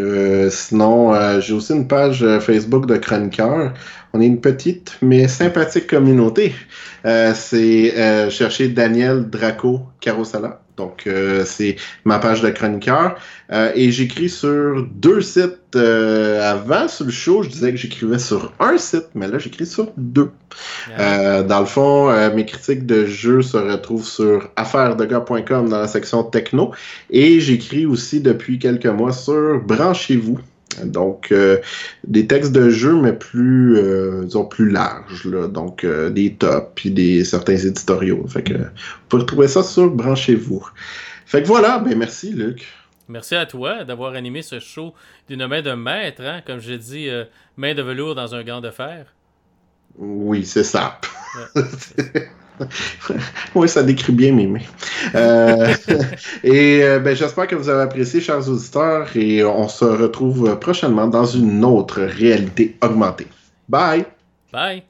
Speaker 1: sinon, j'ai aussi une page Facebook de chroniqueur. On est une petite mais sympathique communauté. c'est chercher Daniel Draco Carosala. Donc, euh, c'est ma page de chroniqueur. Euh, et j'écris sur deux sites. Euh, avant, sur le show, je disais que j'écrivais sur un site, mais là, j'écris sur deux. dans le fond, mes critiques de jeux se retrouvent sur affairesdegars.com dans la section techno. Et j'écris aussi depuis quelques mois sur Branchez-vous donc, euh, des textes de jeu, mais plus, euh, disons, plus larges, là. Donc, euh, des tops, puis des, certains éditoriaux. Fait que, vous pouvez retrouver ça sur Branchez-vous. Fait que voilà, ben merci, Luc.
Speaker 2: Merci à toi d'avoir animé ce show d'une main de maître, hein? Comme j'ai dit, main de velours dans un gant de fer.
Speaker 1: Oui, c'est ça. oui, ça décrit bien mes mains. Euh, et euh, ben, j'espère que vous avez apprécié, chers auditeurs, et on se retrouve prochainement dans une autre réalité augmentée. Bye!
Speaker 2: Bye!